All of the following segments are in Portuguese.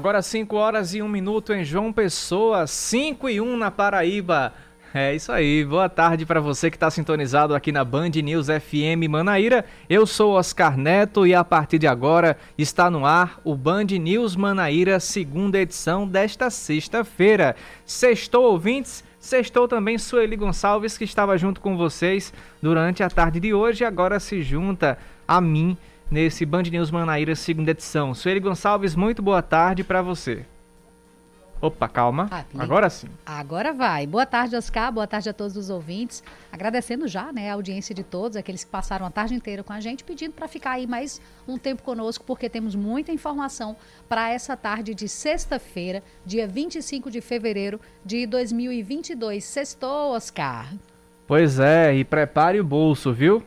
Agora 5 horas e 1 minuto em João Pessoa, 5 e 1 na Paraíba. É isso aí, boa tarde para você que está sintonizado aqui na Band News FM Manaíra. Eu sou Oscar Neto e a partir de agora está no ar o Band News Manaíra, segunda edição desta sexta-feira. Sextou ouvintes, sextou também Sueli Gonçalves que estava junto com vocês durante a tarde de hoje e agora se junta a mim nesse Band News Manaíra, segunda edição. Sueli Gonçalves, muito boa tarde para você. Opa, calma. Ah, Agora sim. Agora vai. Boa tarde, Oscar. Boa tarde a todos os ouvintes. Agradecendo já né, a audiência de todos, aqueles que passaram a tarde inteira com a gente, pedindo para ficar aí mais um tempo conosco, porque temos muita informação para essa tarde de sexta-feira, dia 25 de fevereiro de 2022. Sextou, Oscar. Pois é, e prepare o bolso, viu?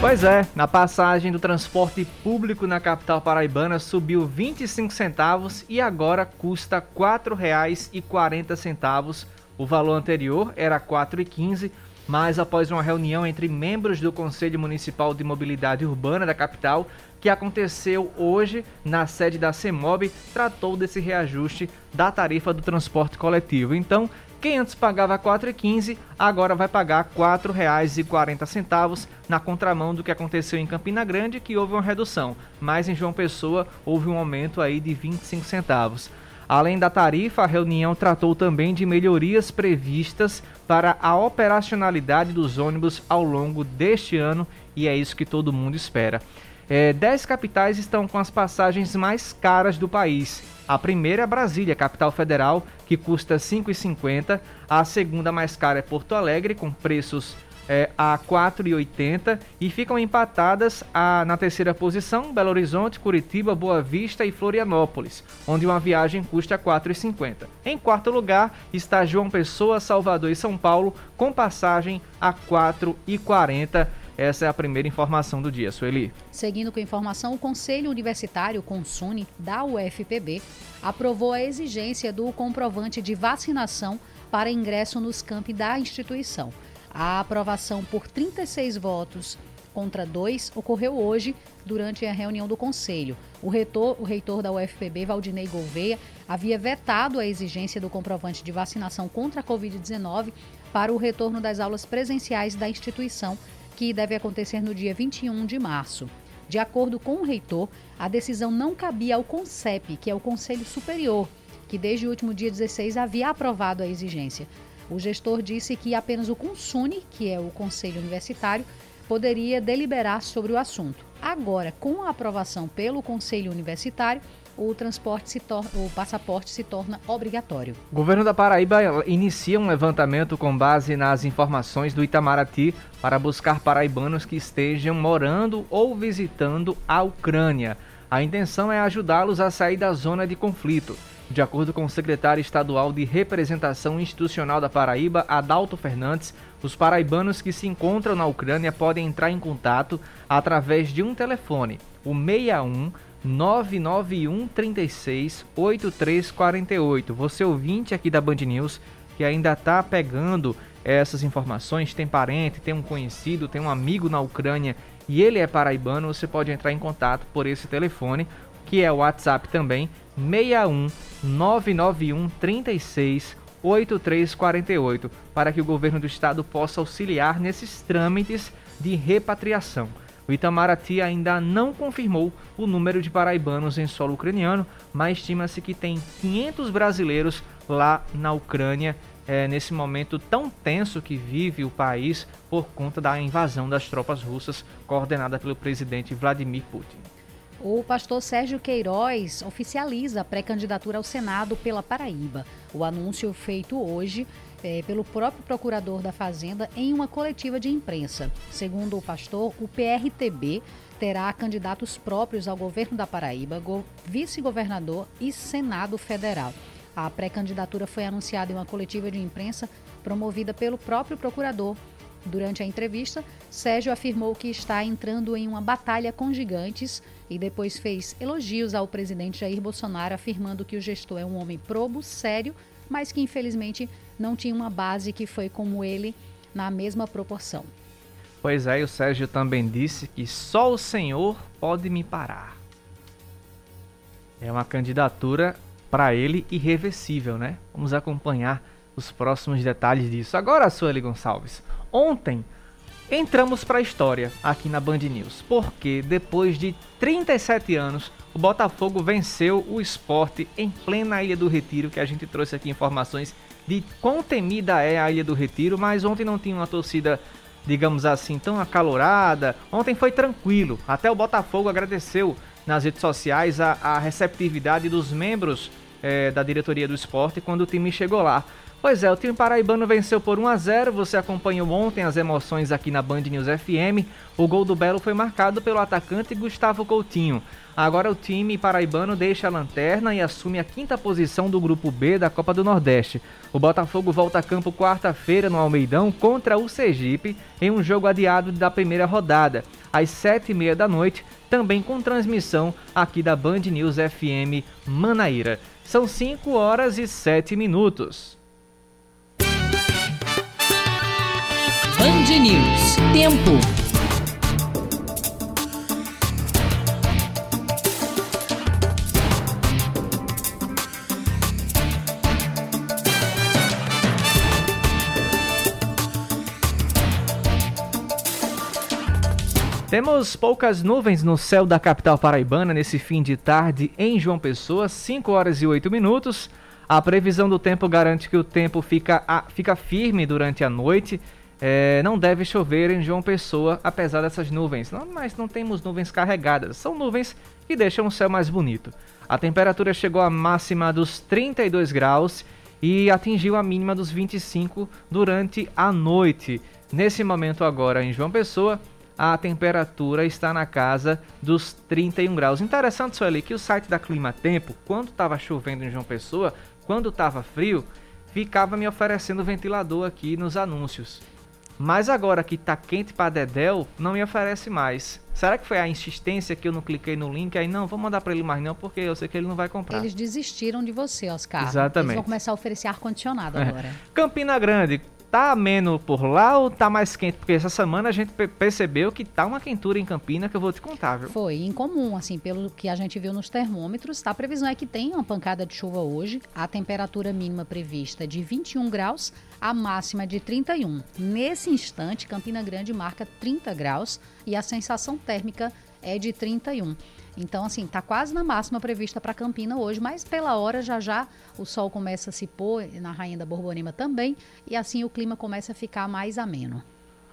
Pois é, na passagem do transporte público na capital paraibana subiu 25 centavos e agora custa R$ 4,40. O valor anterior era R$ 4,15, mas após uma reunião entre membros do Conselho Municipal de Mobilidade Urbana da capital, que aconteceu hoje na sede da CEMOB, tratou desse reajuste da tarifa do transporte coletivo. Então, quem antes pagava R$ 4,15 agora vai pagar R$ 4,40 na contramão do que aconteceu em Campina Grande, que houve uma redução, mas em João Pessoa houve um aumento aí de 25 centavos. Além da tarifa, a reunião tratou também de melhorias previstas para a operacionalidade dos ônibus ao longo deste ano e é isso que todo mundo espera. É, dez capitais estão com as passagens mais caras do país. A primeira é Brasília, capital federal, que custa R$ 5,50. A segunda mais cara é Porto Alegre, com preços é, a R$ 4,80 e ficam empatadas a, na terceira posição Belo Horizonte, Curitiba, Boa Vista e Florianópolis, onde uma viagem custa R$ 4,50. Em quarto lugar está João Pessoa, Salvador e São Paulo, com passagem a R$ 4,40. Essa é a primeira informação do dia, Sueli. Seguindo com a informação, o Conselho Universitário Consune da UFPB aprovou a exigência do comprovante de vacinação para ingresso nos campi da instituição. A aprovação por 36 votos contra 2 ocorreu hoje durante a reunião do Conselho. O reitor, o reitor da UFPB, Valdinei Gouveia, havia vetado a exigência do comprovante de vacinação contra a Covid-19 para o retorno das aulas presenciais da instituição que deve acontecer no dia 21 de março. De acordo com o reitor, a decisão não cabia ao CONCEP, que é o Conselho Superior, que desde o último dia 16 havia aprovado a exigência. O gestor disse que apenas o CONSUNE, que é o Conselho Universitário, poderia deliberar sobre o assunto. Agora, com a aprovação pelo Conselho Universitário, o transporte se o passaporte se torna obrigatório. O governo da Paraíba inicia um levantamento com base nas informações do Itamaraty para buscar paraibanos que estejam morando ou visitando a Ucrânia. A intenção é ajudá-los a sair da zona de conflito. De acordo com o secretário estadual de representação institucional da Paraíba, Adalto Fernandes, os paraibanos que se encontram na Ucrânia podem entrar em contato através de um telefone, o 61 991 36 8348. Você ouvinte aqui da Band News que ainda está pegando essas informações, tem parente, tem um conhecido, tem um amigo na Ucrânia e ele é paraibano, você pode entrar em contato por esse telefone, que é o WhatsApp também, 61 991 36 8348, para que o governo do estado possa auxiliar nesses trâmites de repatriação. O Itamaraty ainda não confirmou o número de paraibanos em solo ucraniano, mas estima-se que tem 500 brasileiros lá na Ucrânia, é, nesse momento tão tenso que vive o país por conta da invasão das tropas russas coordenada pelo presidente Vladimir Putin. O pastor Sérgio Queiroz oficializa a pré-candidatura ao Senado pela Paraíba. O anúncio feito hoje é, pelo próprio procurador da Fazenda em uma coletiva de imprensa. Segundo o pastor, o PRTB terá candidatos próprios ao governo da Paraíba, vice-governador e Senado Federal. A pré-candidatura foi anunciada em uma coletiva de imprensa promovida pelo próprio procurador Durante a entrevista, Sérgio afirmou que está entrando em uma batalha com gigantes e depois fez elogios ao presidente Jair Bolsonaro, afirmando que o gestor é um homem probo, sério, mas que infelizmente não tinha uma base que foi como ele na mesma proporção. Pois é, e o Sérgio também disse que só o Senhor pode me parar. É uma candidatura para ele irreversível, né? Vamos acompanhar os próximos detalhes disso. Agora, Sueli Gonçalves, Ontem entramos para a história aqui na Band News, porque depois de 37 anos o Botafogo venceu o esporte em plena Ilha do Retiro, que a gente trouxe aqui informações de quão temida é a Ilha do Retiro, mas ontem não tinha uma torcida, digamos assim, tão acalorada. Ontem foi tranquilo, até o Botafogo agradeceu nas redes sociais a, a receptividade dos membros é, da diretoria do esporte quando o time chegou lá. Pois é, o time paraibano venceu por 1 a 0. Você acompanhou ontem as emoções aqui na Band News FM. O gol do Belo foi marcado pelo atacante Gustavo Coutinho. Agora o time paraibano deixa a lanterna e assume a quinta posição do grupo B da Copa do Nordeste. O Botafogo volta a campo quarta-feira no Almeidão contra o Sergipe em um jogo adiado da primeira rodada, às sete e meia da noite, também com transmissão aqui da Band News FM Manaíra. São 5 horas e 7 minutos. Band News. Tempo. Temos poucas nuvens no céu da capital paraibana nesse fim de tarde em João Pessoa, 5 horas e 8 minutos. A previsão do tempo garante que o tempo fica, fica firme durante a noite é, não deve chover em João Pessoa, apesar dessas nuvens. Não, mas não temos nuvens carregadas, são nuvens que deixam o céu mais bonito. A temperatura chegou à máxima dos 32 graus e atingiu a mínima dos 25 durante a noite. Nesse momento agora em João Pessoa, a temperatura está na casa dos 31 graus. Interessante, Sueli, que o site da Clima Tempo, quando estava chovendo em João Pessoa, quando estava frio, ficava me oferecendo ventilador aqui nos anúncios. Mas agora que tá quente para Dedel, não me oferece mais. Será que foi a insistência que eu não cliquei no link? Aí, não, vou mandar para ele mais não, porque eu sei que ele não vai comprar. Eles desistiram de você, Oscar. Exatamente. Eles vão começar a oferecer ar-condicionado é. agora. Campina Grande, Tá ameno por lá ou tá mais quente? Porque essa semana a gente percebeu que tá uma quentura em Campina que eu vou te contar, viu? Foi incomum, assim, pelo que a gente viu nos termômetros. Tá? A previsão é que tem uma pancada de chuva hoje. A temperatura mínima prevista é de 21 graus, a máxima de 31. Nesse instante, Campina Grande marca 30 graus e a sensação térmica é de 31. Então, assim, tá quase na máxima prevista para Campina hoje, mas pela hora já já o sol começa a se pôr na Rainha da Borborema também, e assim o clima começa a ficar mais ameno.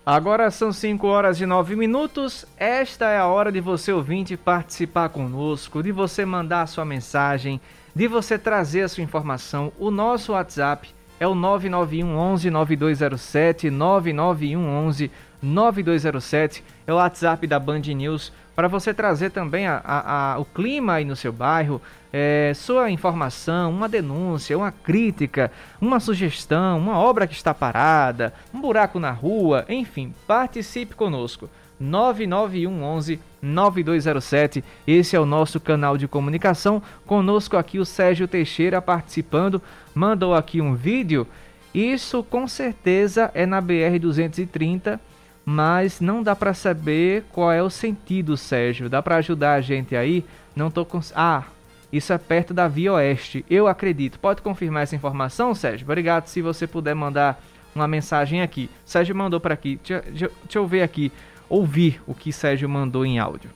Agora são 5 horas e 9 minutos. Esta é a hora de você ouvinte participar conosco, de você mandar a sua mensagem, de você trazer a sua informação. O nosso WhatsApp é o 991 11 9207 991 11 9207. É o WhatsApp da Band News para você trazer também a, a, a, o clima aí no seu bairro, é, sua informação, uma denúncia, uma crítica, uma sugestão, uma obra que está parada, um buraco na rua, enfim, participe conosco. 99111 9207. Esse é o nosso canal de comunicação. Conosco aqui o Sérgio Teixeira participando, mandou aqui um vídeo. Isso com certeza é na BR 230 mas não dá para saber qual é o sentido, Sérgio. Dá para ajudar a gente aí? Não tô com Ah, isso é perto da Via Oeste. Eu acredito. Pode confirmar essa informação, Sérgio? Obrigado se você puder mandar uma mensagem aqui. Sérgio mandou para aqui. Deixa, deixa, deixa eu ver aqui, ouvir o que Sérgio mandou em áudio.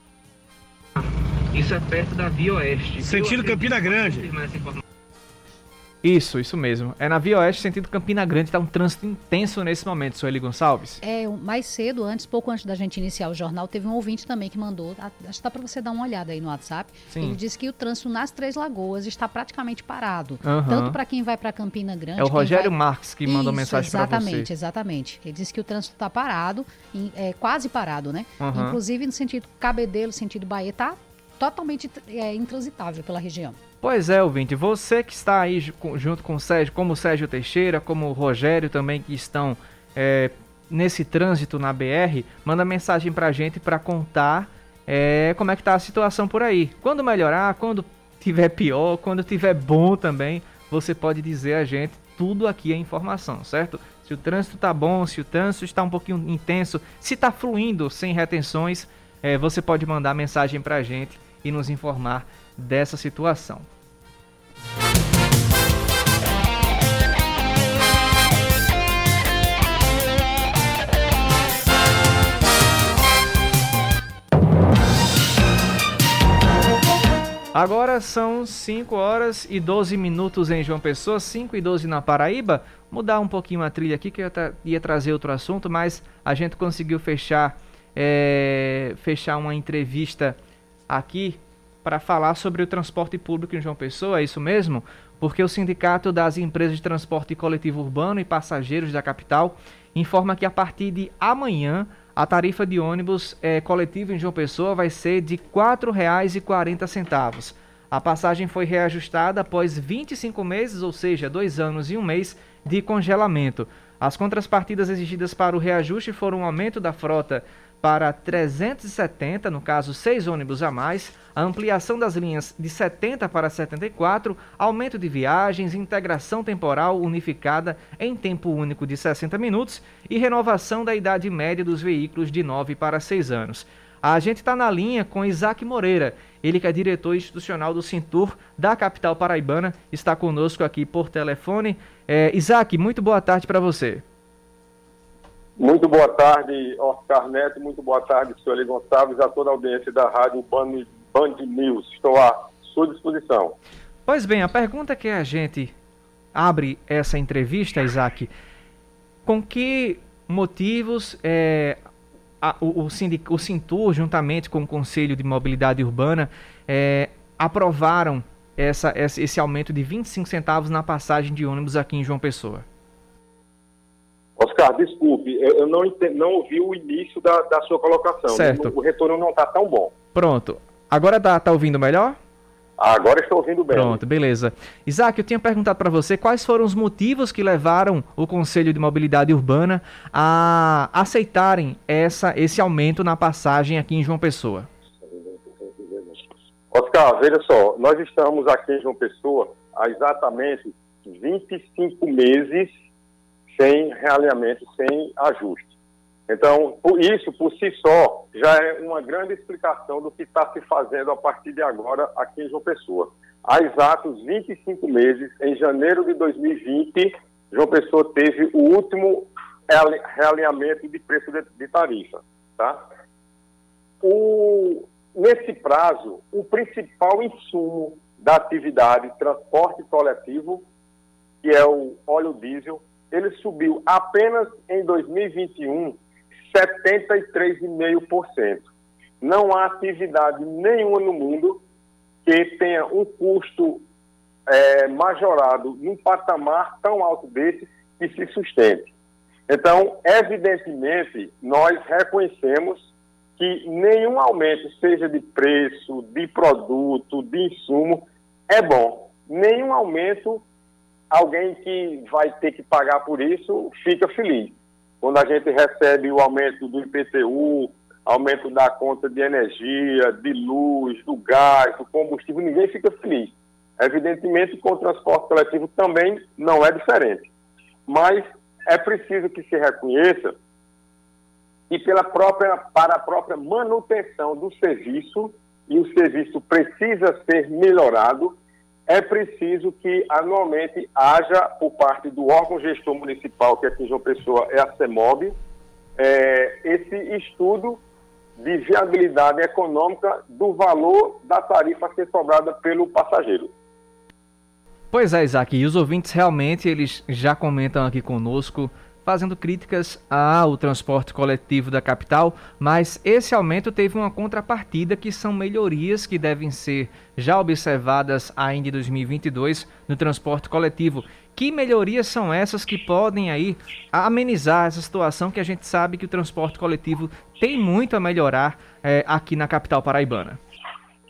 Isso é perto da Via Oeste. Sentido Campina Grande. Isso, isso mesmo. É na Via Oeste, sentido Campina Grande, está um trânsito intenso nesse momento, Sueli Gonçalves. É, mais cedo, antes, pouco antes da gente iniciar o jornal, teve um ouvinte também que mandou, acho que dá para você dar uma olhada aí no WhatsApp. Sim. Ele disse que o trânsito nas Três Lagoas está praticamente parado. Uhum. Tanto para quem vai para Campina Grande. É o Rogério vai... Marques que mandou isso, mensagem para você. Exatamente, exatamente. Ele disse que o trânsito está parado, é, quase parado, né? Uhum. Inclusive no sentido Cabedelo, sentido Bahia, está totalmente é, intransitável pela região. Pois é, ouvinte, você que está aí junto com o Sérgio, como o Sérgio Teixeira, como o Rogério também, que estão é, nesse trânsito na BR, manda mensagem pra gente para contar é, como é que tá a situação por aí. Quando melhorar, quando tiver pior, quando tiver bom também, você pode dizer a gente tudo aqui é informação, certo? Se o trânsito tá bom, se o trânsito está um pouquinho intenso, se tá fluindo sem retenções, é, você pode mandar mensagem pra gente e nos informar dessa situação. Agora são 5 horas e 12 minutos em João Pessoa, 5 e 12 na Paraíba. Mudar um pouquinho a trilha aqui, que eu ia trazer outro assunto, mas a gente conseguiu fechar, é, fechar uma entrevista aqui para falar sobre o transporte público em João Pessoa, é isso mesmo? Porque o Sindicato das Empresas de Transporte Coletivo Urbano e Passageiros da capital informa que a partir de amanhã a tarifa de ônibus é, coletivo em João Pessoa vai ser de R$ 4,40. A passagem foi reajustada após 25 meses, ou seja, dois anos e um mês de congelamento. As contrapartidas exigidas para o reajuste foram um aumento da frota para 370, no caso, seis ônibus a mais, a ampliação das linhas de 70 para 74, aumento de viagens, integração temporal unificada em tempo único de 60 minutos e renovação da idade média dos veículos de 9 para 6 anos. A gente está na linha com Isaac Moreira, ele que é diretor institucional do Cintur da capital paraibana, está conosco aqui por telefone. É, Isaac, muito boa tarde para você. Muito boa tarde, Oscar Neto, muito boa tarde, senhor Gonçalves, a toda a audiência da Rádio Band, Band News. Estou à sua disposição. Pois bem, a pergunta que a gente abre essa entrevista, Isaac, com que motivos é, a, o, o, o Cintur, juntamente com o Conselho de Mobilidade Urbana, é, aprovaram essa, esse aumento de 25 centavos na passagem de ônibus aqui em João Pessoa? Oscar, desculpe, eu não, entendi, não ouvi o início da, da sua colocação. Certo. O, retorno não está tão bom. Pronto. Agora tá, tá ouvindo melhor? Agora estou ouvindo bem. Pronto, beleza. Isaac, eu tinha perguntado para você quais foram os motivos que levaram o Conselho de Mobilidade Urbana a aceitarem essa, esse aumento na passagem aqui em João Pessoa. Oscar, veja só, nós estamos aqui em João Pessoa há exatamente 25 meses sem realinhamento, sem ajuste. Então, isso por si só já é uma grande explicação do que está se fazendo a partir de agora aqui em João Pessoa. Há exatos 25 meses, em janeiro de 2020, João Pessoa teve o último realinhamento de preço de, tarifa. Tá? O, nesse prazo, o principal insumo da atividade transporte coletivo, que é o óleo diesel, ele subiu apenas em 2021 73,5%. Não há atividade nenhuma no mundo que tenha um custo é, majorado num patamar tão alto desse que se sustente. Então, evidentemente, nós reconhecemos que nenhum aumento, seja de preço, de produto, de insumo, é bom. Nenhum aumento alguém que vai ter que pagar por isso fica feliz. Quando a gente recebe o aumento do IPTU, aumento da conta de energia, de luz, do gás, do combustível, ninguém fica feliz. Evidentemente, com o transporte coletivo também não é diferente. Mas é preciso que se reconheça que pela própria, para a própria manutenção do serviço, e o serviço precisa ser melhorado, é preciso que anualmente haja, por parte do órgão gestor municipal, que aqui em João Pessoa é a CEMOB, é, esse estudo de viabilidade econômica do valor da tarifa a ser cobrada pelo passageiro. Pois é, Isaac, e os ouvintes realmente eles já comentam aqui conosco fazendo críticas ao transporte coletivo da capital, mas esse aumento teve uma contrapartida que são melhorias que devem ser já observadas ainda em 2022 no transporte coletivo. Que melhorias são essas que podem aí amenizar essa situação que a gente sabe que o transporte coletivo tem muito a melhorar é, aqui na capital paraibana?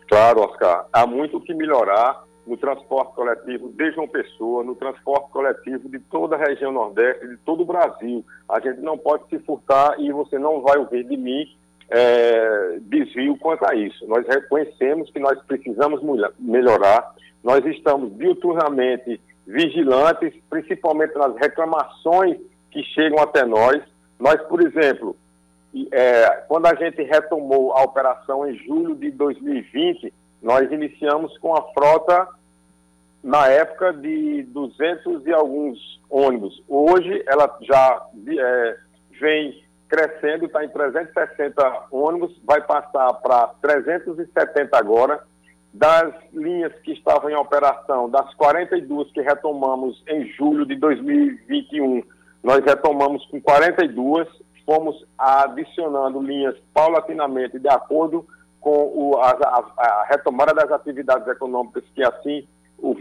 Claro, Oscar, há muito o que melhorar no transporte coletivo de João Pessoa, no transporte coletivo de toda a região Nordeste, de todo o Brasil. A gente não pode se furtar e você não vai ouvir de mim é, desvio quanto a isso. Nós reconhecemos que nós precisamos melhorar, nós estamos diuturnamente vigilantes, principalmente nas reclamações que chegam até nós. Nós, por exemplo, é, quando a gente retomou a operação em julho de 2020, nós iniciamos com a frota na época de 200 e alguns ônibus. Hoje ela já é, vem crescendo, está em 360 ônibus, vai passar para 370 agora. Das linhas que estavam em operação, das 42 que retomamos em julho de 2021, nós retomamos com 42, fomos adicionando linhas paulatinamente de acordo com o, a, a, a retomada das atividades econômicas que assim o.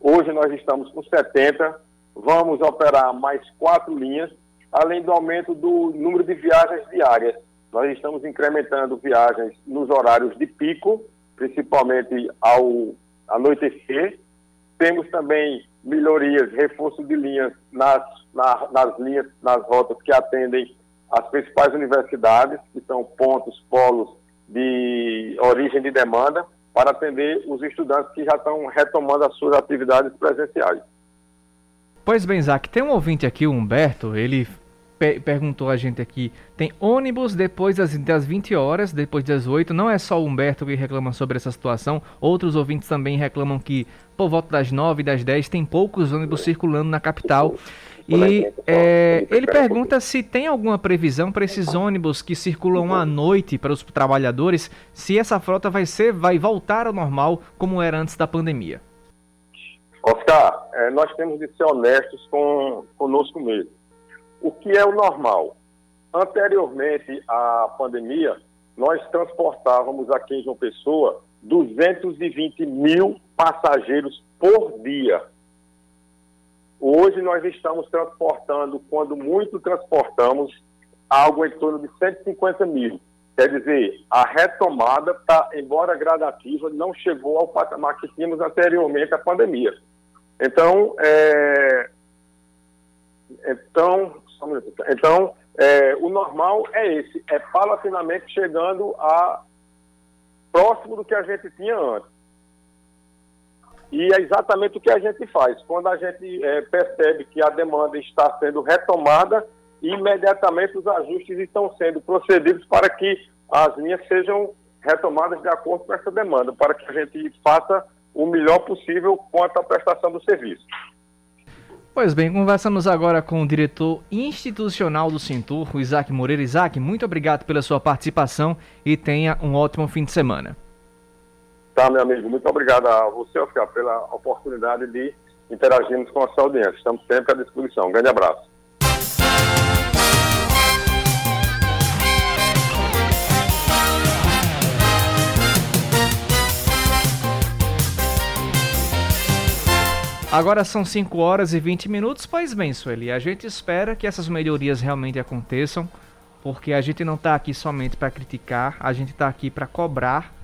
Hoje nós estamos com 70, vamos operar mais quatro linhas, além do aumento do número de viagens diárias. Nós estamos incrementando viagens nos horários de pico, principalmente ao anoitecer. Temos também melhorias, reforço de linhas nas, na, nas linhas, nas rotas que atendem as principais universidades, que são pontos, polos de origem de demanda para atender os estudantes que já estão retomando as suas atividades presenciais. Pois bem, Isaac, tem um ouvinte aqui, o Humberto, ele perguntou a gente aqui, tem ônibus depois das, das 20 horas, depois das 8, não é só o Humberto que reclama sobre essa situação, outros ouvintes também reclamam que por volta das 9 e das 10 tem poucos ônibus circulando na capital. E é, ele pergunta se tem alguma previsão para esses ônibus que circulam à noite para os trabalhadores, se essa frota vai ser, vai voltar ao normal como era antes da pandemia. Oscar, é, nós temos de ser honestos com conosco mesmo. O que é o normal? Anteriormente à pandemia, nós transportávamos aqui em João Pessoa 220 mil passageiros por dia. Hoje nós estamos transportando, quando muito transportamos, algo em torno de 150 mil. Quer dizer, a retomada, tá, embora gradativa, não chegou ao patamar que tínhamos anteriormente à pandemia. Então, é, então, então é, o normal é esse, é paulatinamente chegando a próximo do que a gente tinha antes. E é exatamente o que a gente faz. Quando a gente é, percebe que a demanda está sendo retomada, imediatamente os ajustes estão sendo procedidos para que as linhas sejam retomadas de acordo com essa demanda, para que a gente faça o melhor possível quanto à prestação do serviço. Pois bem, conversamos agora com o diretor institucional do Cintur, Isaac Moreira. Isaac, muito obrigado pela sua participação e tenha um ótimo fim de semana. Tá, meu amigo, muito obrigado a você, Oscar, pela oportunidade de interagirmos com a sua audiência. Estamos sempre à disposição. Um grande abraço. Agora são 5 horas e 20 minutos. Pois bem, Sueli, a gente espera que essas melhorias realmente aconteçam, porque a gente não está aqui somente para criticar, a gente está aqui para cobrar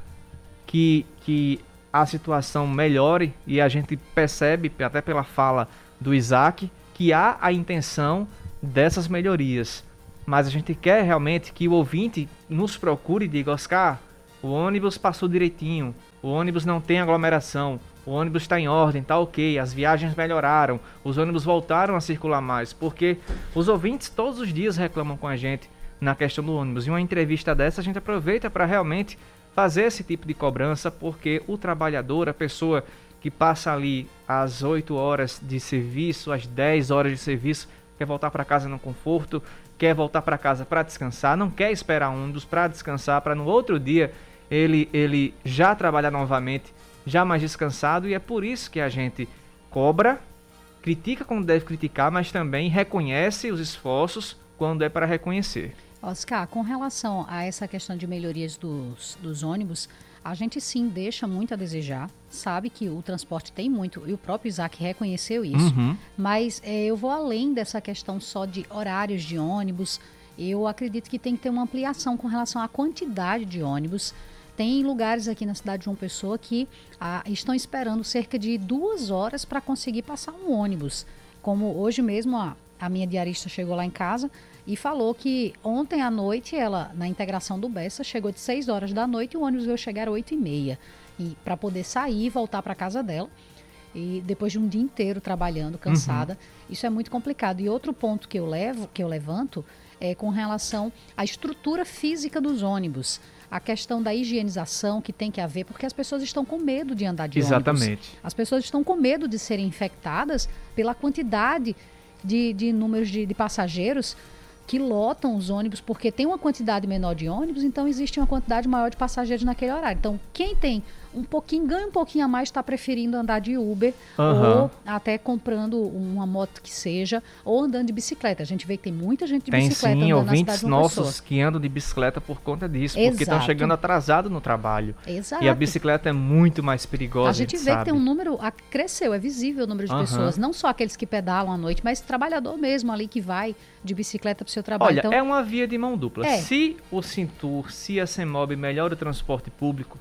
que, que a situação melhore e a gente percebe, até pela fala do Isaac, que há a intenção dessas melhorias. Mas a gente quer realmente que o ouvinte nos procure e diga: Oscar, o ônibus passou direitinho, o ônibus não tem aglomeração, o ônibus está em ordem, está ok, as viagens melhoraram, os ônibus voltaram a circular mais, porque os ouvintes todos os dias reclamam com a gente na questão do ônibus. E uma entrevista dessa a gente aproveita para realmente fazer esse tipo de cobrança, porque o trabalhador, a pessoa que passa ali às 8 horas de serviço, às 10 horas de serviço, quer voltar para casa no conforto, quer voltar para casa para descansar, não quer esperar um dos para descansar, para no outro dia ele, ele já trabalhar novamente, já mais descansado, e é por isso que a gente cobra, critica quando deve criticar, mas também reconhece os esforços quando é para reconhecer. Oscar, com relação a essa questão de melhorias dos, dos ônibus, a gente sim deixa muito a desejar, sabe que o transporte tem muito, e o próprio Isaac reconheceu isso, uhum. mas é, eu vou além dessa questão só de horários de ônibus, eu acredito que tem que ter uma ampliação com relação à quantidade de ônibus. Tem lugares aqui na cidade de João Pessoa que ah, estão esperando cerca de duas horas para conseguir passar um ônibus. Como hoje mesmo a, a minha diarista chegou lá em casa e falou que ontem à noite ela, na integração do Bessa, chegou de 6 horas da noite e o ônibus veio chegar às 8 e meia. E para poder sair e voltar para casa dela. E depois de um dia inteiro trabalhando, cansada, uhum. isso é muito complicado. E outro ponto que eu levo, que eu levanto, é com relação à estrutura física dos ônibus. A questão da higienização que tem que haver, porque as pessoas estão com medo de andar de Exatamente. ônibus. As pessoas estão com medo de serem infectadas pela quantidade de, de números de, de passageiros que lotam os ônibus porque tem uma quantidade menor de ônibus, então existe uma quantidade maior de passageiros naquele horário. Então, quem tem um pouquinho, ganha um pouquinho a mais, está preferindo andar de Uber uhum. ou até comprando uma moto que seja, ou andando de bicicleta. A gente vê que tem muita gente de tem, bicicleta sim, ouvintes nossos pessoa. que andam de bicicleta por conta disso, Exato. porque estão chegando atrasado no trabalho. Exato. E a bicicleta é muito mais perigosa. A gente, a gente vê sabe. que tem um número, a, cresceu, é visível o número de uhum. pessoas, não só aqueles que pedalam à noite, mas trabalhador mesmo ali que vai de bicicleta para o seu trabalho. Olha, então, é uma via de mão dupla. É. Se o Cintur, se a CEMOB melhora o transporte público,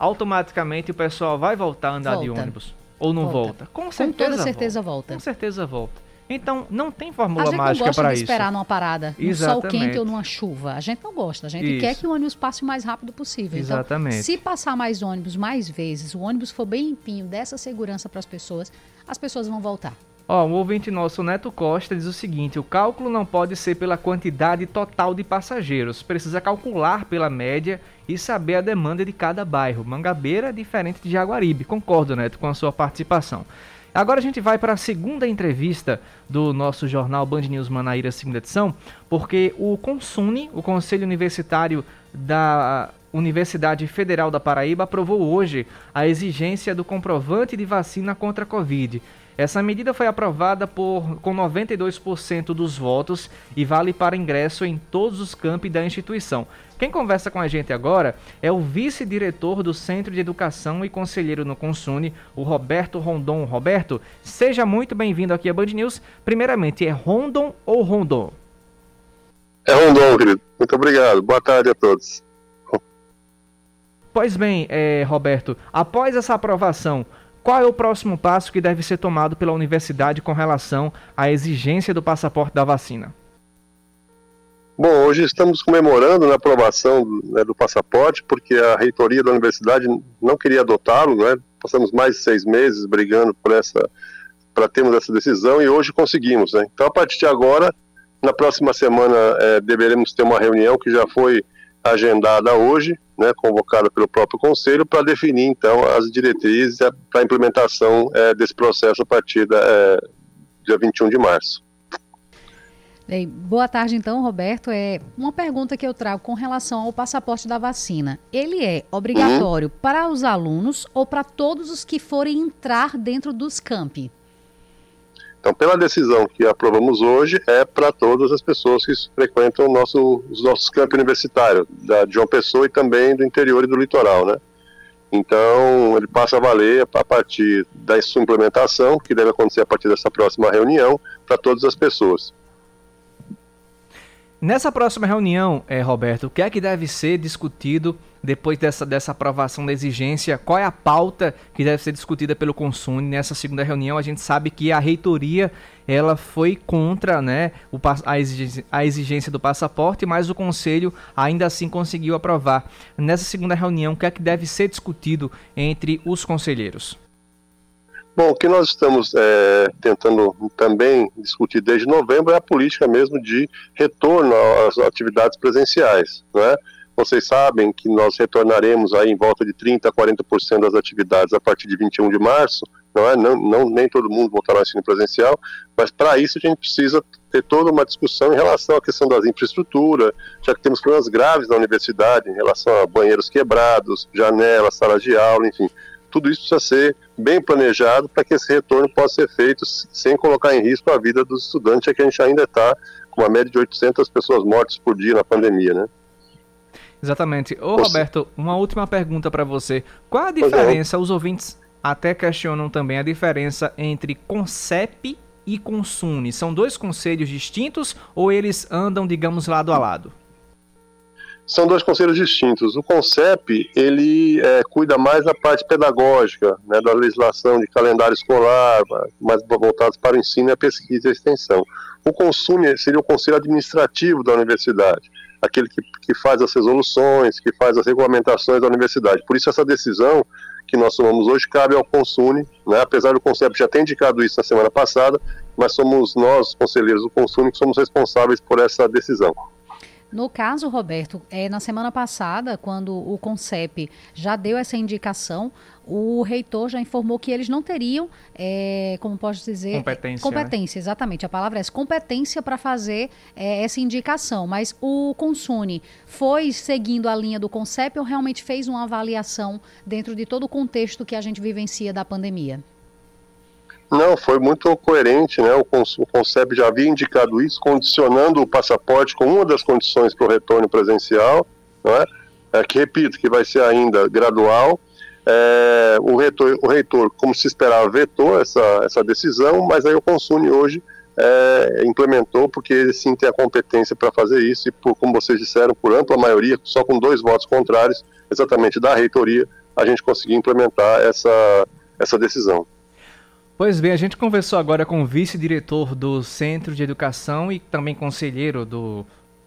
automaticamente o pessoal vai voltar a andar volta. de ônibus. Ou não volta? volta? Com certeza. Com toda certeza volta. volta. Com certeza volta. Então, não tem fórmula mágica para isso. A gente não gosta de esperar numa parada, num sol quente ou numa chuva. A gente não gosta. A gente isso. quer que o ônibus passe o mais rápido possível. Então, Exatamente. Então, se passar mais ônibus mais vezes, o ônibus for bem limpinho, dessa segurança para as pessoas, as pessoas vão voltar. Ó, um ouvinte nosso, Neto Costa, diz o seguinte: o cálculo não pode ser pela quantidade total de passageiros, precisa calcular pela média e saber a demanda de cada bairro. Mangabeira é diferente de Jaguaribe. Concordo, Neto, com a sua participação. Agora a gente vai para a segunda entrevista do nosso jornal Band News Manaíra, segunda edição, porque o Consune, o Conselho Universitário da Universidade Federal da Paraíba, aprovou hoje a exigência do comprovante de vacina contra a Covid. Essa medida foi aprovada por, com 92% dos votos e vale para ingresso em todos os campi da instituição. Quem conversa com a gente agora é o vice-diretor do Centro de Educação e conselheiro no Consune, o Roberto Rondon. Roberto, seja muito bem-vindo aqui à Band News. Primeiramente, é Rondon ou Rondon? É Rondon, querido. Muito obrigado. Boa tarde a todos. Pois bem, é, Roberto, após essa aprovação, qual é o próximo passo que deve ser tomado pela universidade com relação à exigência do passaporte da vacina? Bom, hoje estamos comemorando a aprovação né, do passaporte, porque a reitoria da universidade não queria adotá-lo, né? Passamos mais de seis meses brigando por essa, para termos essa decisão e hoje conseguimos, né? Então, a partir de agora, na próxima semana, é, deveremos ter uma reunião que já foi agendada hoje, né, convocada pelo próprio Conselho, para definir, então, as diretrizes para a implementação é, desse processo a partir da é, dia 21 de março. Bem, boa tarde, então, Roberto. É uma pergunta que eu trago com relação ao passaporte da vacina. Ele é obrigatório uhum. para os alunos ou para todos os que forem entrar dentro dos campi? Então, pela decisão que aprovamos hoje, é para todas as pessoas que frequentam nosso, os nossos campos universitários, da João Pessoa e também do interior e do litoral, né? Então, ele passa a valer a partir da sua implementação, que deve acontecer a partir dessa próxima reunião, para todas as pessoas. Nessa próxima reunião, é, Roberto, o que é que deve ser discutido depois dessa, dessa aprovação da exigência? Qual é a pauta que deve ser discutida pelo Consune nessa segunda reunião? A gente sabe que a reitoria ela foi contra né, o, a, exigência, a exigência do passaporte, mas o Conselho ainda assim conseguiu aprovar. Nessa segunda reunião, o que é que deve ser discutido entre os conselheiros? Bom, o que nós estamos é, tentando também discutir desde novembro é a política mesmo de retorno às atividades presenciais, né? Vocês sabem que nós retornaremos aí em volta de 30 a 40% das atividades a partir de 21 de março, não é? Não, não nem todo mundo voltará ao ensino presencial, mas para isso a gente precisa ter toda uma discussão em relação à questão das infraestruturas, já que temos problemas graves na universidade em relação a banheiros quebrados, janelas, salas de aula, enfim tudo isso precisa ser bem planejado para que esse retorno possa ser feito sem colocar em risco a vida dos estudantes, é que a gente ainda está com uma média de 800 pessoas mortas por dia na pandemia, né? Exatamente. Ô, você... Roberto, uma última pergunta para você. Qual a é. diferença, os ouvintes até questionam também a diferença entre CONCEP e CONSUNE. São dois conselhos distintos ou eles andam, digamos, lado a lado? São dois conselhos distintos. O CONCEP, ele é, cuida mais da parte pedagógica, né, da legislação de calendário escolar, mais voltados para o ensino, a pesquisa e a extensão. O CONSUNE seria o conselho administrativo da universidade, aquele que, que faz as resoluções, que faz as regulamentações da universidade. Por isso essa decisão que nós tomamos hoje cabe ao Consune, né? apesar do Conselho já ter indicado isso na semana passada, mas somos nós, conselheiros do Consune, que somos responsáveis por essa decisão. No caso, Roberto, é, na semana passada, quando o CONCEP já deu essa indicação, o reitor já informou que eles não teriam, é, como posso dizer... Competência. Competência, né? exatamente. A palavra é essa, competência para fazer é, essa indicação. Mas o Consune foi seguindo a linha do CONCEP ou realmente fez uma avaliação dentro de todo o contexto que a gente vivencia da pandemia? Não, foi muito coerente, né? O, CONCEP já havia indicado isso, condicionando o passaporte com uma das condições para o retorno presencial, não é? é? que repito, que vai ser ainda gradual. É, o, reitor, o reitor, como se esperava, vetou essa, essa decisão, mas aí o Consune hoje é, implementou, porque ele sim tem a competência para fazer isso, e por, como vocês disseram, por ampla maioria, só com dois votos contrários, exatamente da reitoria, a gente conseguiu implementar essa, essa decisão. Pois bem, a gente conversou agora com o vice-diretor do Centro de Educação e também conselheiro do,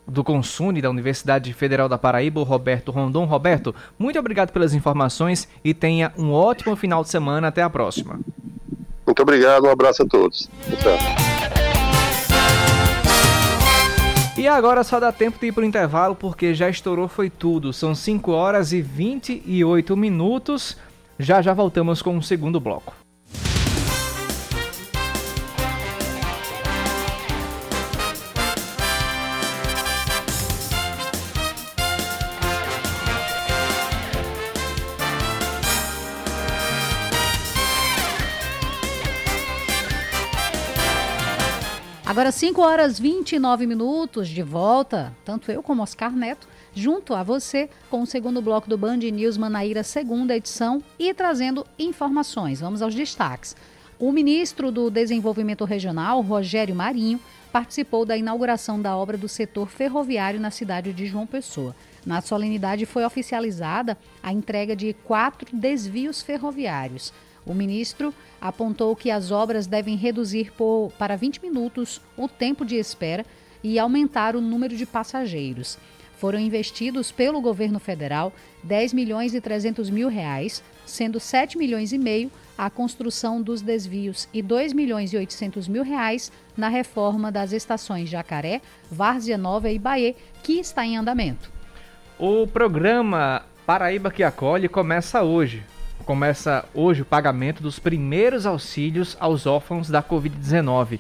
do Consune da Universidade Federal da Paraíba, Roberto Rondon. Roberto, muito obrigado pelas informações e tenha um ótimo final de semana. Até a próxima. Muito obrigado, um abraço a todos. E agora só dá tempo de ir para o intervalo porque já estourou foi tudo. São 5 horas e 28 minutos. Já já voltamos com o segundo bloco. Agora 5 horas 29 minutos de volta, tanto eu como Oscar Neto, junto a você com o segundo bloco do Band News Manaíra, segunda edição e trazendo informações. Vamos aos destaques. O ministro do Desenvolvimento Regional, Rogério Marinho, participou da inauguração da obra do setor ferroviário na cidade de João Pessoa. Na solenidade foi oficializada a entrega de quatro desvios ferroviários. O ministro apontou que as obras devem reduzir por, para 20 minutos o tempo de espera e aumentar o número de passageiros. Foram investidos pelo governo federal 10 milhões e 300 mil reais, sendo 7 milhões e meio a construção dos desvios e 2 milhões e 800 mil reais na reforma das estações Jacaré, Várzea Nova e Bahia, que está em andamento. O programa Paraíba que Acolhe começa hoje começa hoje o pagamento dos primeiros auxílios aos órfãos da Covid-19.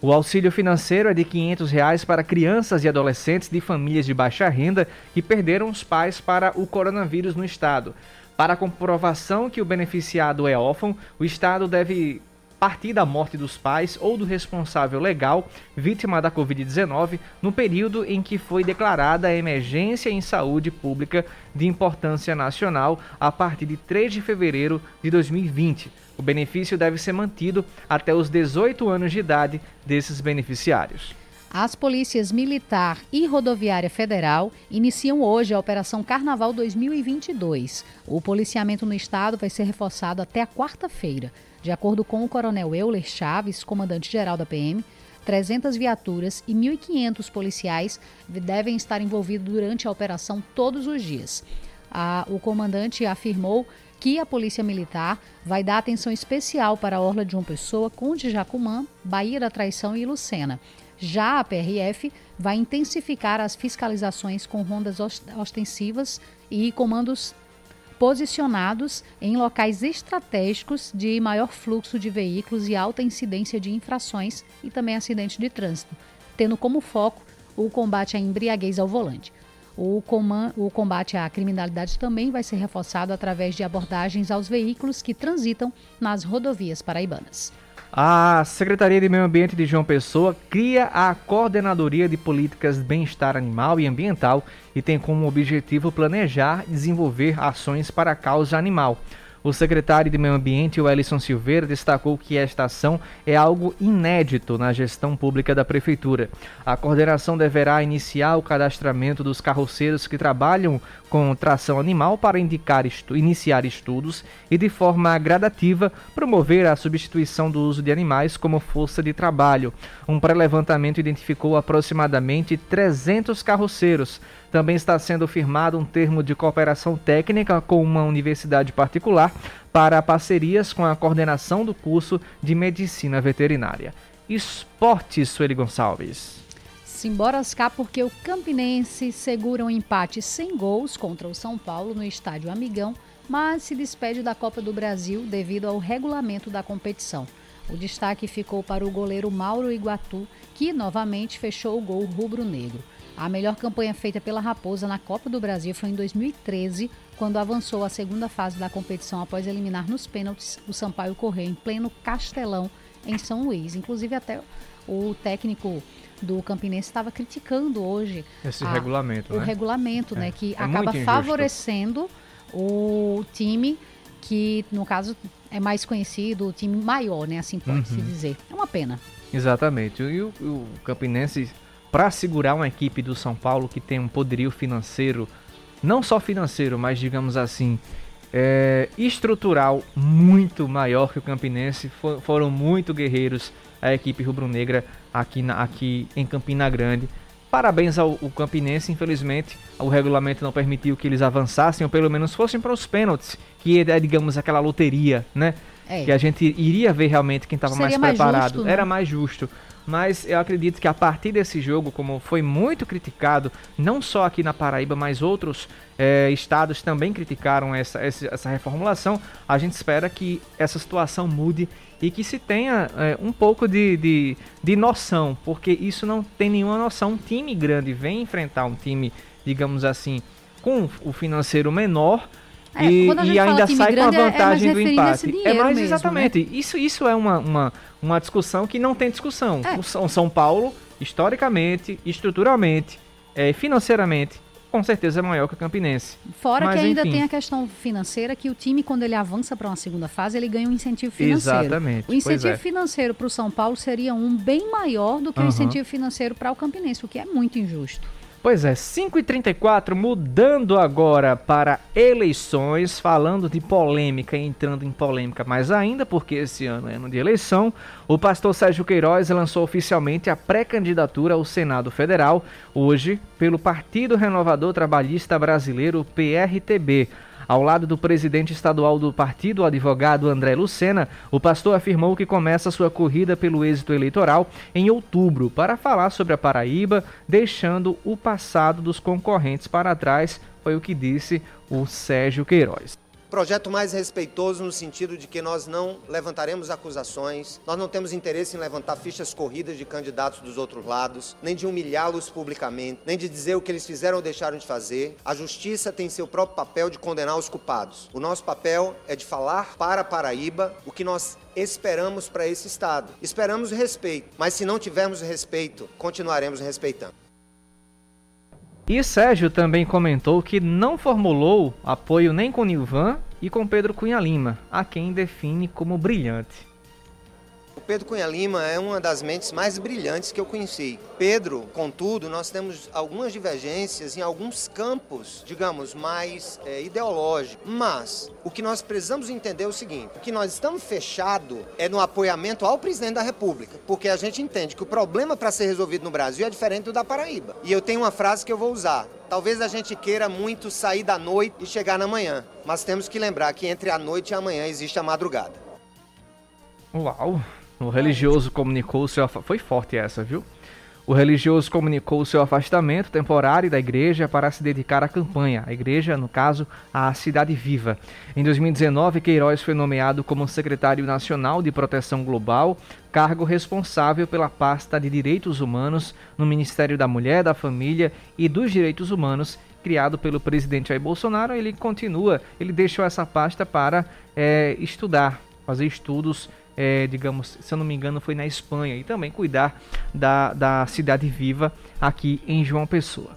O auxílio financeiro é de 500 reais para crianças e adolescentes de famílias de baixa renda que perderam os pais para o coronavírus no estado. Para a comprovação que o beneficiado é órfão, o estado deve partir da morte dos pais ou do responsável legal vítima da Covid-19 no período em que foi declarada a emergência em saúde pública de importância nacional a partir de 3 de fevereiro de 2020. O benefício deve ser mantido até os 18 anos de idade desses beneficiários. As polícias militar e rodoviária federal iniciam hoje a Operação Carnaval 2022. O policiamento no estado vai ser reforçado até a quarta-feira. De acordo com o coronel Euler Chaves, comandante-geral da PM, 300 viaturas e 1.500 policiais devem estar envolvidos durante a operação todos os dias. A, o comandante afirmou que a Polícia Militar vai dar atenção especial para a Orla de uma Pessoa, Conde Jacumã, Bahia da Traição e Lucena. Já a PRF vai intensificar as fiscalizações com rondas ostensivas e comandos posicionados em locais estratégicos de maior fluxo de veículos e alta incidência de infrações e também acidentes de trânsito, tendo como foco o combate à embriaguez ao volante. O, o combate à criminalidade também vai ser reforçado através de abordagens aos veículos que transitam nas rodovias paraibanas. A Secretaria de Meio Ambiente de João Pessoa cria a Coordenadoria de Políticas de Bem-Estar Animal e Ambiental e tem como objetivo planejar e desenvolver ações para a causa animal. O secretário de Meio Ambiente, Wellison Silveira, destacou que esta ação é algo inédito na gestão pública da Prefeitura. A coordenação deverá iniciar o cadastramento dos carroceiros que trabalham com tração animal para indicar iniciar estudos e, de forma gradativa, promover a substituição do uso de animais como força de trabalho. Um pré-levantamento identificou aproximadamente 300 carroceiros. Também está sendo firmado um termo de cooperação técnica com uma universidade particular para parcerias com a coordenação do curso de Medicina Veterinária. Esportes, Sueli Gonçalves. Simbora cá porque o Campinense segura um empate sem gols contra o São Paulo no estádio Amigão, mas se despede da Copa do Brasil devido ao regulamento da competição. O destaque ficou para o goleiro Mauro Iguatu, que novamente fechou o gol rubro-negro. A melhor campanha feita pela Raposa na Copa do Brasil foi em 2013, quando avançou à segunda fase da competição após eliminar nos pênaltis o Sampaio Correia em pleno Castelão, em São Luís. Inclusive, até o técnico do Campinense estava criticando hoje esse a, regulamento, o né? regulamento, é. né, que é acaba favorecendo o time que no caso é mais conhecido, o time maior, né, assim pode uhum. se dizer. É uma pena. Exatamente. E o, o Campinense para segurar uma equipe do São Paulo que tem um poderio financeiro, não só financeiro, mas digamos assim, é, estrutural muito maior que o Campinense, for, foram muito guerreiros a equipe rubro-negra aqui, aqui em Campina Grande. Parabéns ao, ao Campinense, infelizmente o regulamento não permitiu que eles avançassem ou pelo menos fossem para os pênaltis, que é, digamos, aquela loteria, né? É. Que a gente iria ver realmente quem estava mais preparado. justo, né? Era mais justo mas eu acredito que a partir desse jogo, como foi muito criticado, não só aqui na Paraíba, mas outros é, estados também criticaram essa, essa reformulação, a gente espera que essa situação mude e que se tenha é, um pouco de, de, de noção, porque isso não tem nenhuma noção. Um time grande vem enfrentar um time, digamos assim, com o financeiro menor é, e, e ainda sai com a é, é vantagem é do empate. É mais mesmo, exatamente. Né? Isso, isso é uma, uma, uma discussão que não tem discussão. É. O São Paulo, historicamente, estruturalmente, é, financeiramente, com certeza é maior que o Campinense. Fora Mas, que ainda enfim. tem a questão financeira que o time, quando ele avança para uma segunda fase, ele ganha um incentivo financeiro. Exatamente. O incentivo é. financeiro para o São Paulo seria um bem maior do que uhum. o incentivo financeiro para o Campinense, o que é muito injusto. Pois é, 5h34, mudando agora para eleições, falando de polêmica, entrando em polêmica mais ainda, porque esse ano é ano de eleição, o pastor Sérgio Queiroz lançou oficialmente a pré-candidatura ao Senado Federal, hoje, pelo Partido Renovador Trabalhista Brasileiro, PRTB. Ao lado do presidente estadual do partido, o advogado André Lucena, o pastor afirmou que começa sua corrida pelo êxito eleitoral em outubro para falar sobre a Paraíba, deixando o passado dos concorrentes para trás, foi o que disse o Sérgio Queiroz. Projeto mais respeitoso no sentido de que nós não levantaremos acusações, nós não temos interesse em levantar fichas corridas de candidatos dos outros lados, nem de humilhá-los publicamente, nem de dizer o que eles fizeram ou deixaram de fazer. A justiça tem seu próprio papel de condenar os culpados. O nosso papel é de falar para Paraíba o que nós esperamos para esse Estado. Esperamos respeito, mas se não tivermos respeito, continuaremos respeitando. E Sérgio também comentou que não formulou apoio nem com Nilvan e com Pedro Cunha Lima, a quem define como brilhante. Pedro Cunha Lima é uma das mentes mais brilhantes que eu conheci. Pedro, contudo, nós temos algumas divergências em alguns campos, digamos, mais é, ideológicos. Mas o que nós precisamos entender é o seguinte: o que nós estamos fechados é no apoiamento ao presidente da República, porque a gente entende que o problema para ser resolvido no Brasil é diferente do da Paraíba. E eu tenho uma frase que eu vou usar. Talvez a gente queira muito sair da noite e chegar na manhã, mas temos que lembrar que entre a noite e a manhã existe a madrugada. Uau! O religioso comunicou seu. Foi forte essa, viu? O religioso comunicou seu afastamento temporário da igreja para se dedicar à campanha, a igreja, no caso, à Cidade Viva. Em 2019, Queiroz foi nomeado como secretário nacional de Proteção Global, cargo responsável pela pasta de Direitos Humanos no Ministério da Mulher, da Família e dos Direitos Humanos criado pelo presidente Jair Bolsonaro, ele continua, ele deixou essa pasta para é, estudar, fazer estudos, é, digamos, se eu não me engano, foi na Espanha, e também cuidar da, da cidade viva aqui em João Pessoa.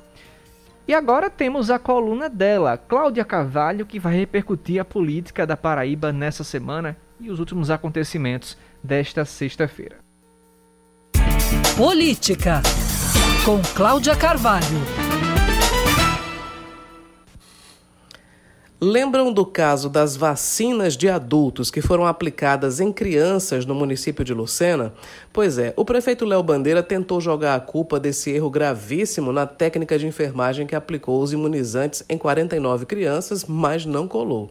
E agora temos a coluna dela, Cláudia Carvalho, que vai repercutir a política da Paraíba nessa semana e os últimos acontecimentos desta sexta-feira. Política, com Cláudia Carvalho. Lembram do caso das vacinas de adultos que foram aplicadas em crianças no município de Lucena? Pois é, o prefeito Léo Bandeira tentou jogar a culpa desse erro gravíssimo na técnica de enfermagem que aplicou os imunizantes em 49 crianças, mas não colou.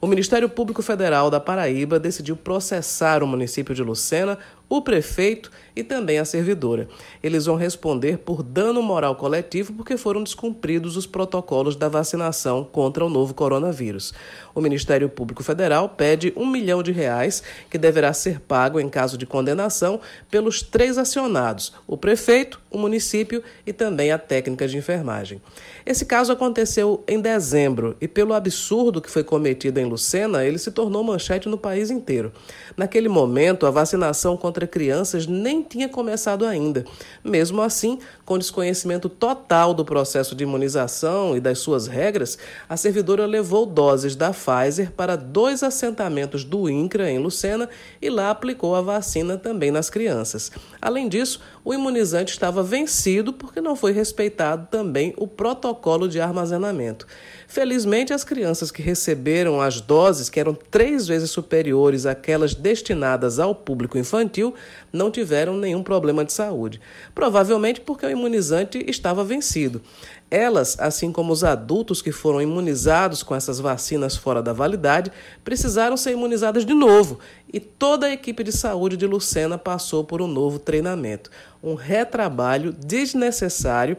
O Ministério Público Federal da Paraíba decidiu processar o município de Lucena o prefeito e também a servidora. Eles vão responder por dano moral coletivo porque foram descumpridos os protocolos da vacinação contra o novo coronavírus. O Ministério Público Federal pede um milhão de reais que deverá ser pago em caso de condenação pelos três acionados: o prefeito, o município e também a técnica de enfermagem. Esse caso aconteceu em dezembro e, pelo absurdo que foi cometido em Lucena, ele se tornou manchete no país inteiro. Naquele momento, a vacinação contra crianças nem tinha começado ainda. Mesmo assim, com desconhecimento total do processo de imunização e das suas regras, a servidora levou doses da Pfizer para dois assentamentos do INCRA em Lucena e lá aplicou a vacina também nas crianças. Além disso, o imunizante estava vencido porque não foi respeitado também o protocolo de armazenamento. Felizmente, as crianças que receberam as doses, que eram três vezes superiores àquelas destinadas ao público infantil, não tiveram nenhum problema de saúde. Provavelmente porque o imunizante estava vencido. Elas, assim como os adultos que foram imunizados com essas vacinas fora da validade, precisaram ser imunizadas de novo e toda a equipe de saúde de Lucena passou por um novo treinamento. Um retrabalho desnecessário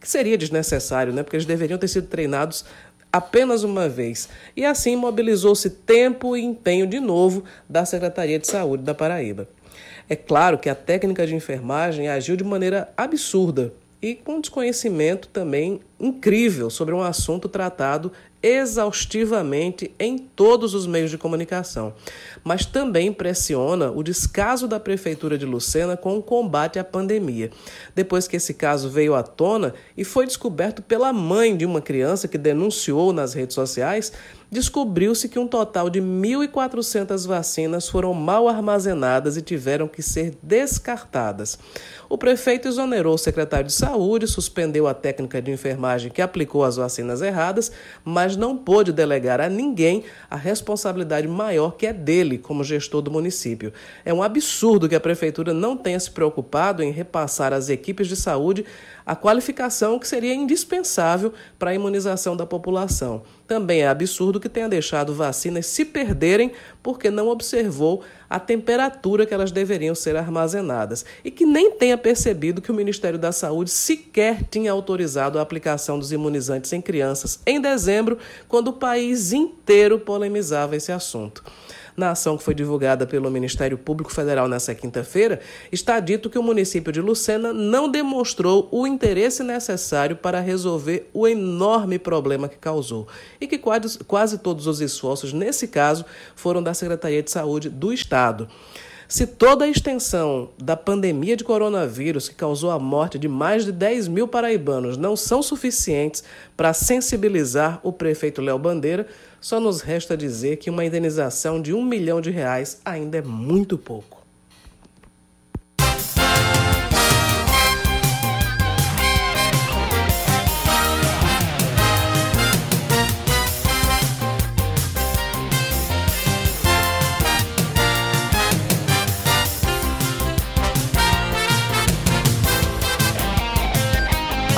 que seria desnecessário, né? porque eles deveriam ter sido treinados apenas uma vez. E assim mobilizou-se tempo e empenho de novo da Secretaria de Saúde da Paraíba. É claro que a técnica de enfermagem agiu de maneira absurda e com desconhecimento também incrível sobre um assunto tratado exaustivamente em todos os meios de comunicação, mas também pressiona o descaso da Prefeitura de Lucena com o combate à pandemia. Depois que esse caso veio à tona e foi descoberto pela mãe de uma criança que denunciou nas redes sociais, descobriu-se que um total de 1.400 vacinas foram mal armazenadas e tiveram que ser descartadas. O prefeito exonerou o secretário de saúde, suspendeu a técnica de enfermagem que aplicou as vacinas erradas, mas não pôde delegar a ninguém a responsabilidade maior que é dele como gestor do município. É um absurdo que a prefeitura não tenha se preocupado em repassar às equipes de saúde a qualificação que seria indispensável para a imunização da população. Também é absurdo que tenha deixado vacinas se perderem porque não observou a temperatura que elas deveriam ser armazenadas e que nem tenha percebido que o Ministério da Saúde sequer tinha autorizado a aplicação dos imunizantes em crianças em dezembro, quando o país inteiro polemizava esse assunto. Na ação que foi divulgada pelo Ministério Público Federal nesta quinta-feira, está dito que o município de Lucena não demonstrou o interesse necessário para resolver o enorme problema que causou e que quase, quase todos os esforços, nesse caso, foram da Secretaria de Saúde do Estado. Se toda a extensão da pandemia de coronavírus, que causou a morte de mais de 10 mil paraibanos, não são suficientes para sensibilizar o prefeito Léo Bandeira, só nos resta dizer que uma indenização de um milhão de reais ainda é muito pouco.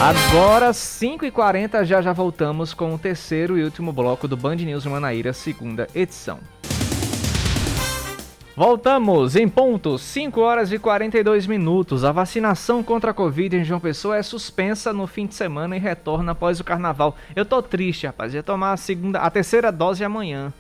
Agora, 5h40, já já voltamos com o terceiro e último bloco do Band News Manaíra, segunda edição. Voltamos em ponto, 5 horas e 42 minutos. A vacinação contra a Covid em João Pessoa é suspensa no fim de semana e retorna após o carnaval. Eu tô triste, rapaz. Ia tomar a segunda, a terceira dose amanhã,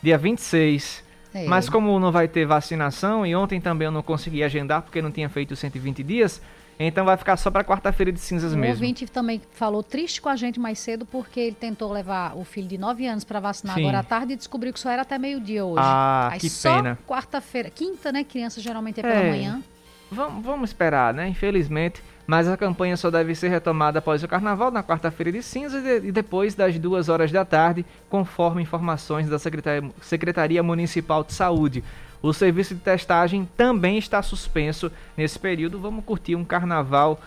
dia 26. É. Mas como não vai ter vacinação, e ontem também eu não consegui agendar porque não tinha feito 120 dias, então vai ficar só para quarta-feira de cinzas mesmo. O ouvinte também falou triste com a gente mais cedo porque ele tentou levar o filho de 9 anos para vacinar Sim. agora à tarde e descobriu que só era até meio-dia hoje. Ah, Aí que só pena. quarta-feira, quinta, né? Criança geralmente é pela é. manhã. Vamos, vamos esperar, né? Infelizmente. Mas a campanha só deve ser retomada após o carnaval, na quarta-feira de cinzas e depois das duas horas da tarde, conforme informações da Secretaria Municipal de Saúde. O serviço de testagem também está suspenso nesse período. Vamos curtir um carnaval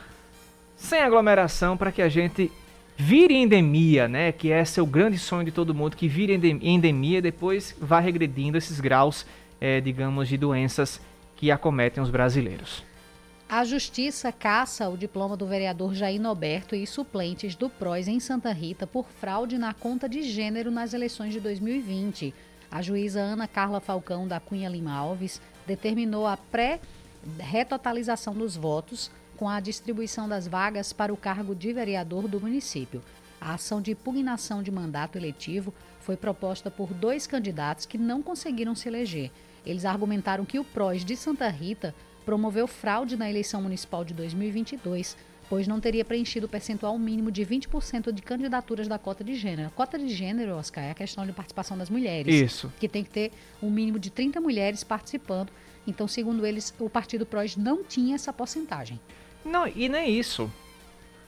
sem aglomeração para que a gente vire endemia, né? Que esse é o grande sonho de todo mundo, que vire endemia e depois vá regredindo esses graus, é, digamos, de doenças que acometem os brasileiros. A Justiça caça o diploma do vereador Jair Noberto e suplentes do PROS em Santa Rita por fraude na conta de gênero nas eleições de 2020. A juíza Ana Carla Falcão da Cunha Lima Alves determinou a pré-retotalização dos votos com a distribuição das vagas para o cargo de vereador do município. A ação de impugnação de mandato eletivo foi proposta por dois candidatos que não conseguiram se eleger. Eles argumentaram que o PROS de Santa Rita promoveu fraude na eleição municipal de 2022 pois não teria preenchido o percentual mínimo de 20% de candidaturas da cota de gênero. A cota de gênero, Oscar, é a questão de participação das mulheres. Isso. Que tem que ter um mínimo de 30 mulheres participando. Então, segundo eles, o Partido PROS não tinha essa porcentagem. Não, e nem isso.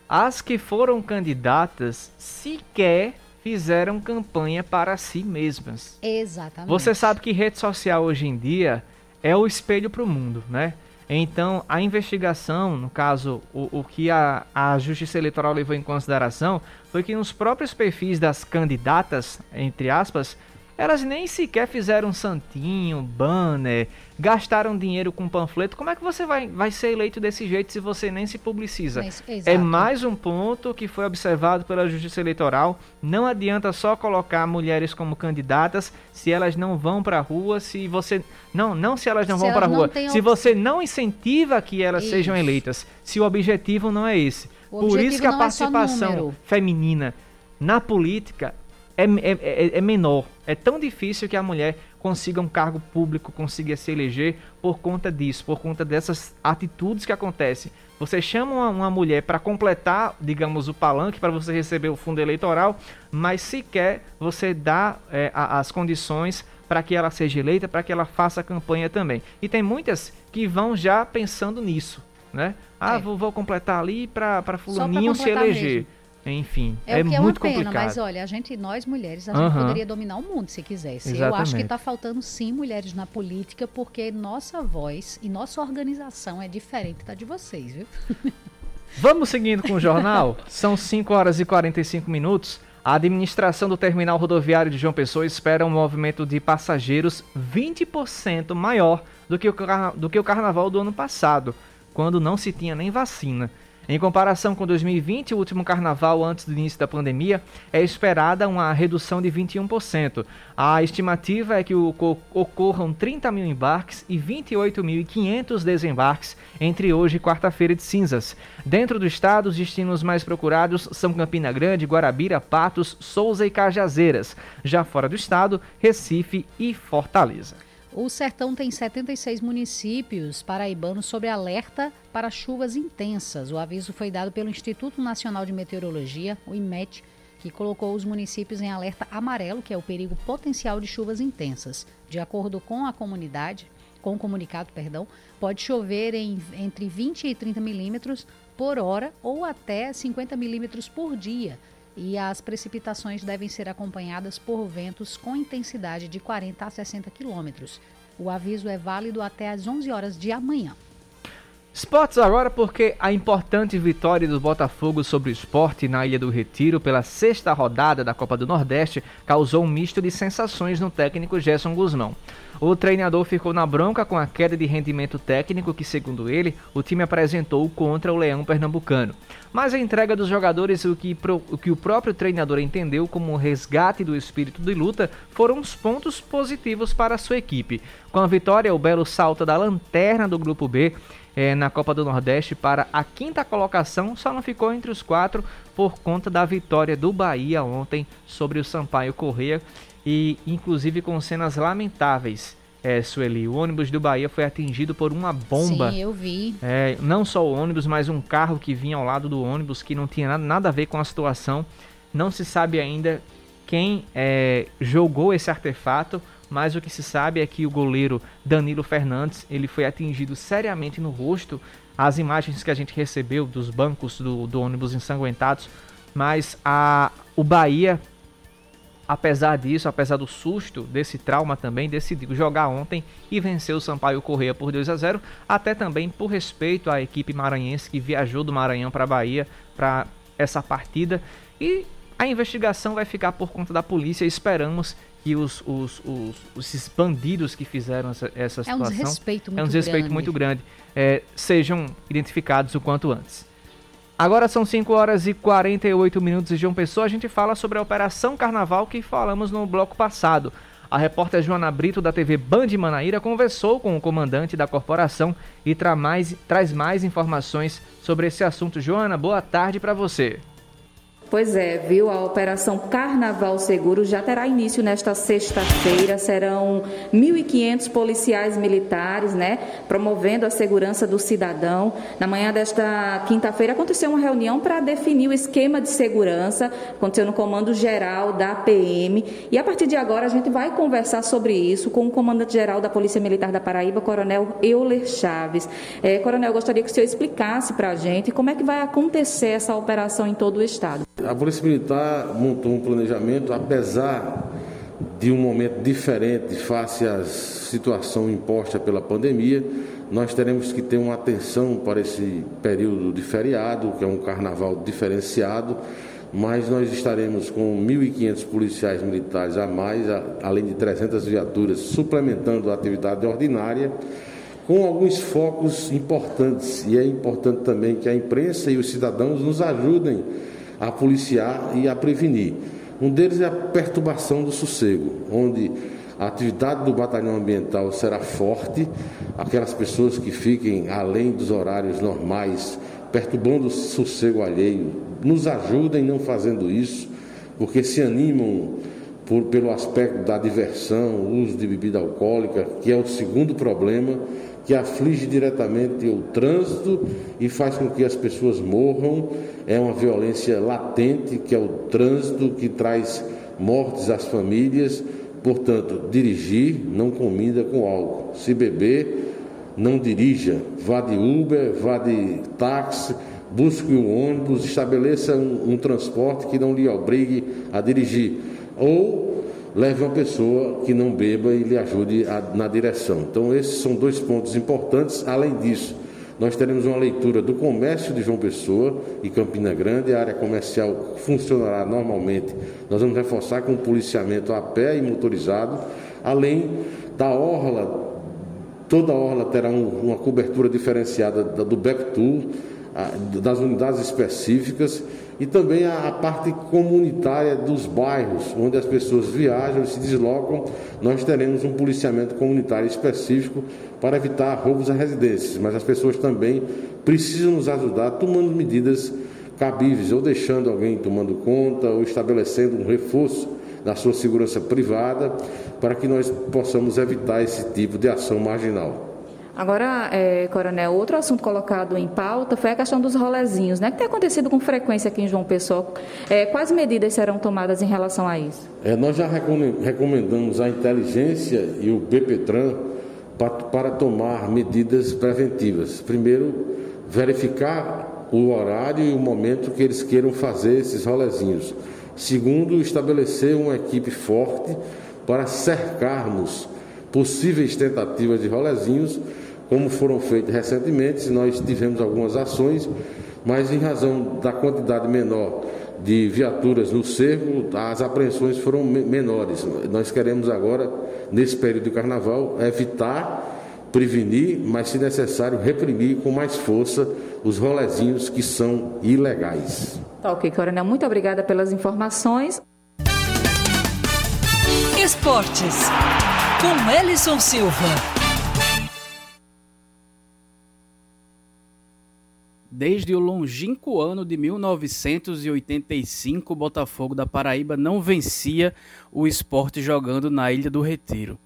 As que foram candidatas sequer fizeram campanha para si mesmas. Exatamente. Você sabe que rede social hoje em dia é o espelho para o mundo, né? Então, a investigação, no caso, o, o que a, a Justiça Eleitoral levou em consideração foi que nos próprios perfis das candidatas, entre aspas, elas nem sequer fizeram santinho, banner, gastaram dinheiro com panfleto. Como é que você vai, vai ser eleito desse jeito se você nem se publiciza? Mas, é mais um ponto que foi observado pela Justiça Eleitoral. Não adianta só colocar mulheres como candidatas se elas não vão para a rua, se você não, não se elas não se vão para a rua, se você não incentiva que elas Isso. sejam eleitas, se o objetivo não é esse. O Por isso que a é participação é feminina na política é, é, é, é, menor. É tão difícil que a mulher consiga um cargo público, consiga se eleger por conta disso, por conta dessas atitudes que acontecem. Você chama uma, uma mulher para completar, digamos, o palanque para você receber o fundo eleitoral, mas sequer você dá é, a, as condições para que ela seja eleita, para que ela faça a campanha também. E tem muitas que vão já pensando nisso, né? Ah, é. vou, vou, completar ali para fulaninho se eleger. Mesmo. Enfim, é, é, que é muito uma pena, complicado. Mas olha, a gente, nós mulheres, a gente poderia dominar o mundo se quisesse. Exatamente. Eu acho que está faltando sim mulheres na política, porque nossa voz e nossa organização é diferente da de vocês, viu? Vamos seguindo com o jornal? São 5 horas e 45 minutos. A administração do terminal rodoviário de João Pessoa espera um movimento de passageiros 20% maior do que, o, do que o carnaval do ano passado, quando não se tinha nem vacina. Em comparação com 2020, o último carnaval antes do início da pandemia, é esperada uma redução de 21%. A estimativa é que ocorram 30 mil embarques e 28.500 desembarques entre hoje e quarta-feira de cinzas. Dentro do estado, os destinos mais procurados são Campina Grande, Guarabira, Patos, Souza e Cajazeiras. Já fora do estado, Recife e Fortaleza. O Sertão tem 76 municípios paraibanos sob alerta para chuvas intensas. O aviso foi dado pelo Instituto Nacional de Meteorologia, o IMET, que colocou os municípios em alerta amarelo, que é o perigo potencial de chuvas intensas. De acordo com a comunidade, com o comunicado, perdão, pode chover em entre 20 e 30 milímetros por hora ou até 50 milímetros por dia. E as precipitações devem ser acompanhadas por ventos com intensidade de 40 a 60 quilômetros. O aviso é válido até às 11 horas de amanhã. Esportes agora porque a importante vitória do Botafogo sobre o esporte na Ilha do Retiro pela sexta rodada da Copa do Nordeste causou um misto de sensações no técnico Gerson Guzmão. O treinador ficou na bronca com a queda de rendimento técnico que, segundo ele, o time apresentou contra o Leão Pernambucano. Mas a entrega dos jogadores o que, o que o próprio treinador entendeu como resgate do espírito de luta foram os pontos positivos para a sua equipe. Com a vitória, o belo salto da lanterna do Grupo B é, na Copa do Nordeste para a quinta colocação, só não ficou entre os quatro por conta da vitória do Bahia ontem sobre o Sampaio Correia e inclusive com cenas lamentáveis é, Sueli. O ônibus do Bahia foi atingido por uma bomba. Sim, eu vi. É, não só o ônibus, mas um carro que vinha ao lado do ônibus que não tinha nada, nada a ver com a situação. Não se sabe ainda quem é, jogou esse artefato, mas o que se sabe é que o goleiro Danilo Fernandes ele foi atingido seriamente no rosto. As imagens que a gente recebeu dos bancos do, do ônibus ensanguentados, mas a, o Bahia apesar disso, apesar do susto, desse trauma também, decidiu jogar ontem e venceu o Sampaio Correia por 2 a 0, até também por respeito à equipe maranhense que viajou do Maranhão para a Bahia para essa partida. E a investigação vai ficar por conta da polícia. Esperamos que os, os, os, esses bandidos que fizeram essa, essa situação. É um desrespeito muito é um desrespeito grande. muito grande. É, sejam identificados o quanto antes. Agora são 5 horas e 48 minutos de João Pessoa. A gente fala sobre a Operação Carnaval que falamos no bloco passado. A repórter Joana Brito, da TV Band Manaíra, conversou com o comandante da corporação e tra mais, traz mais informações sobre esse assunto. Joana, boa tarde para você. Pois é, viu? A Operação Carnaval Seguro já terá início nesta sexta-feira. Serão 1.500 policiais militares, né? Promovendo a segurança do cidadão. Na manhã desta quinta-feira aconteceu uma reunião para definir o esquema de segurança. Aconteceu no comando geral da PM. E a partir de agora a gente vai conversar sobre isso com o comandante-geral da Polícia Militar da Paraíba, Coronel Euler Chaves. É, Coronel, gostaria que o senhor explicasse para a gente como é que vai acontecer essa operação em todo o estado. A Polícia Militar montou um planejamento, apesar de um momento diferente face à situação imposta pela pandemia, nós teremos que ter uma atenção para esse período de feriado, que é um carnaval diferenciado, mas nós estaremos com 1.500 policiais militares a mais, além de 300 viaturas, suplementando a atividade ordinária, com alguns focos importantes. E é importante também que a imprensa e os cidadãos nos ajudem a policiar e a prevenir. Um deles é a perturbação do sossego, onde a atividade do batalhão ambiental será forte, aquelas pessoas que fiquem além dos horários normais, perturbando o sossego alheio, nos ajudem não fazendo isso, porque se animam por, pelo aspecto da diversão, uso de bebida alcoólica, que é o segundo problema que aflige diretamente o trânsito e faz com que as pessoas morram. É uma violência latente, que é o trânsito que traz mortes às famílias. Portanto, dirigir não combina com álcool. Se beber, não dirija. Vá de Uber, vá de táxi, busque um ônibus, estabeleça um, um transporte que não lhe obrigue a dirigir. Ou leve uma pessoa que não beba e lhe ajude a, na direção. Então, esses são dois pontos importantes. Além disso, nós teremos uma leitura do comércio de João Pessoa e Campina Grande, a área comercial funcionará normalmente. Nós vamos reforçar com policiamento a pé e motorizado, além da orla, toda a orla terá um, uma cobertura diferenciada do back tour, das unidades específicas e também a, a, parte comunitária dos bairros, onde as pessoas viajam e se deslocam, nós teremos um policiamento comunitário específico para evitar roubos a residências, mas as pessoas também precisam nos ajudar tomando medidas cabíveis, ou deixando alguém tomando conta, ou estabelecendo um reforço da sua segurança privada, para que nós possamos evitar esse tipo de ação marginal. Agora, é, Coronel, outro assunto colocado em pauta foi a questão dos rolezinhos, né, que tem acontecido com frequência aqui em João Pessoa. É, quais medidas serão tomadas em relação a isso? É, nós já recomendamos a inteligência e o BPTran para, para tomar medidas preventivas. Primeiro, verificar o horário e o momento que eles queiram fazer esses rolezinhos. Segundo, estabelecer uma equipe forte para cercarmos possíveis tentativas de rolezinhos como foram feitos recentemente, nós tivemos algumas ações, mas em razão da quantidade menor de viaturas no cerco, as apreensões foram menores. Nós queremos agora, nesse período de carnaval, evitar, prevenir, mas se necessário, reprimir com mais força os rolezinhos que são ilegais. Tá ok, Coronel. Muito obrigada pelas informações. Esportes, com Ellison Silva. Desde o longínquo ano de 1985, o Botafogo da Paraíba não vencia o esporte jogando na Ilha do Retiro.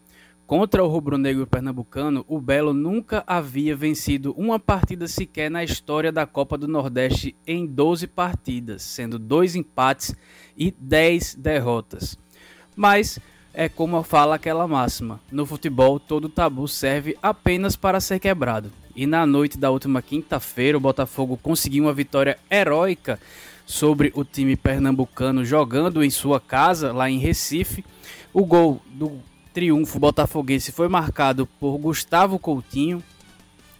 Contra o rubro-negro pernambucano, o Belo nunca havia vencido uma partida sequer na história da Copa do Nordeste em 12 partidas, sendo dois empates e 10 derrotas. Mas é como fala aquela máxima: no futebol todo tabu serve apenas para ser quebrado. E na noite da última quinta-feira, o Botafogo conseguiu uma vitória heróica sobre o time pernambucano jogando em sua casa lá em Recife. O gol do triunfo botafoguense foi marcado por Gustavo Coutinho,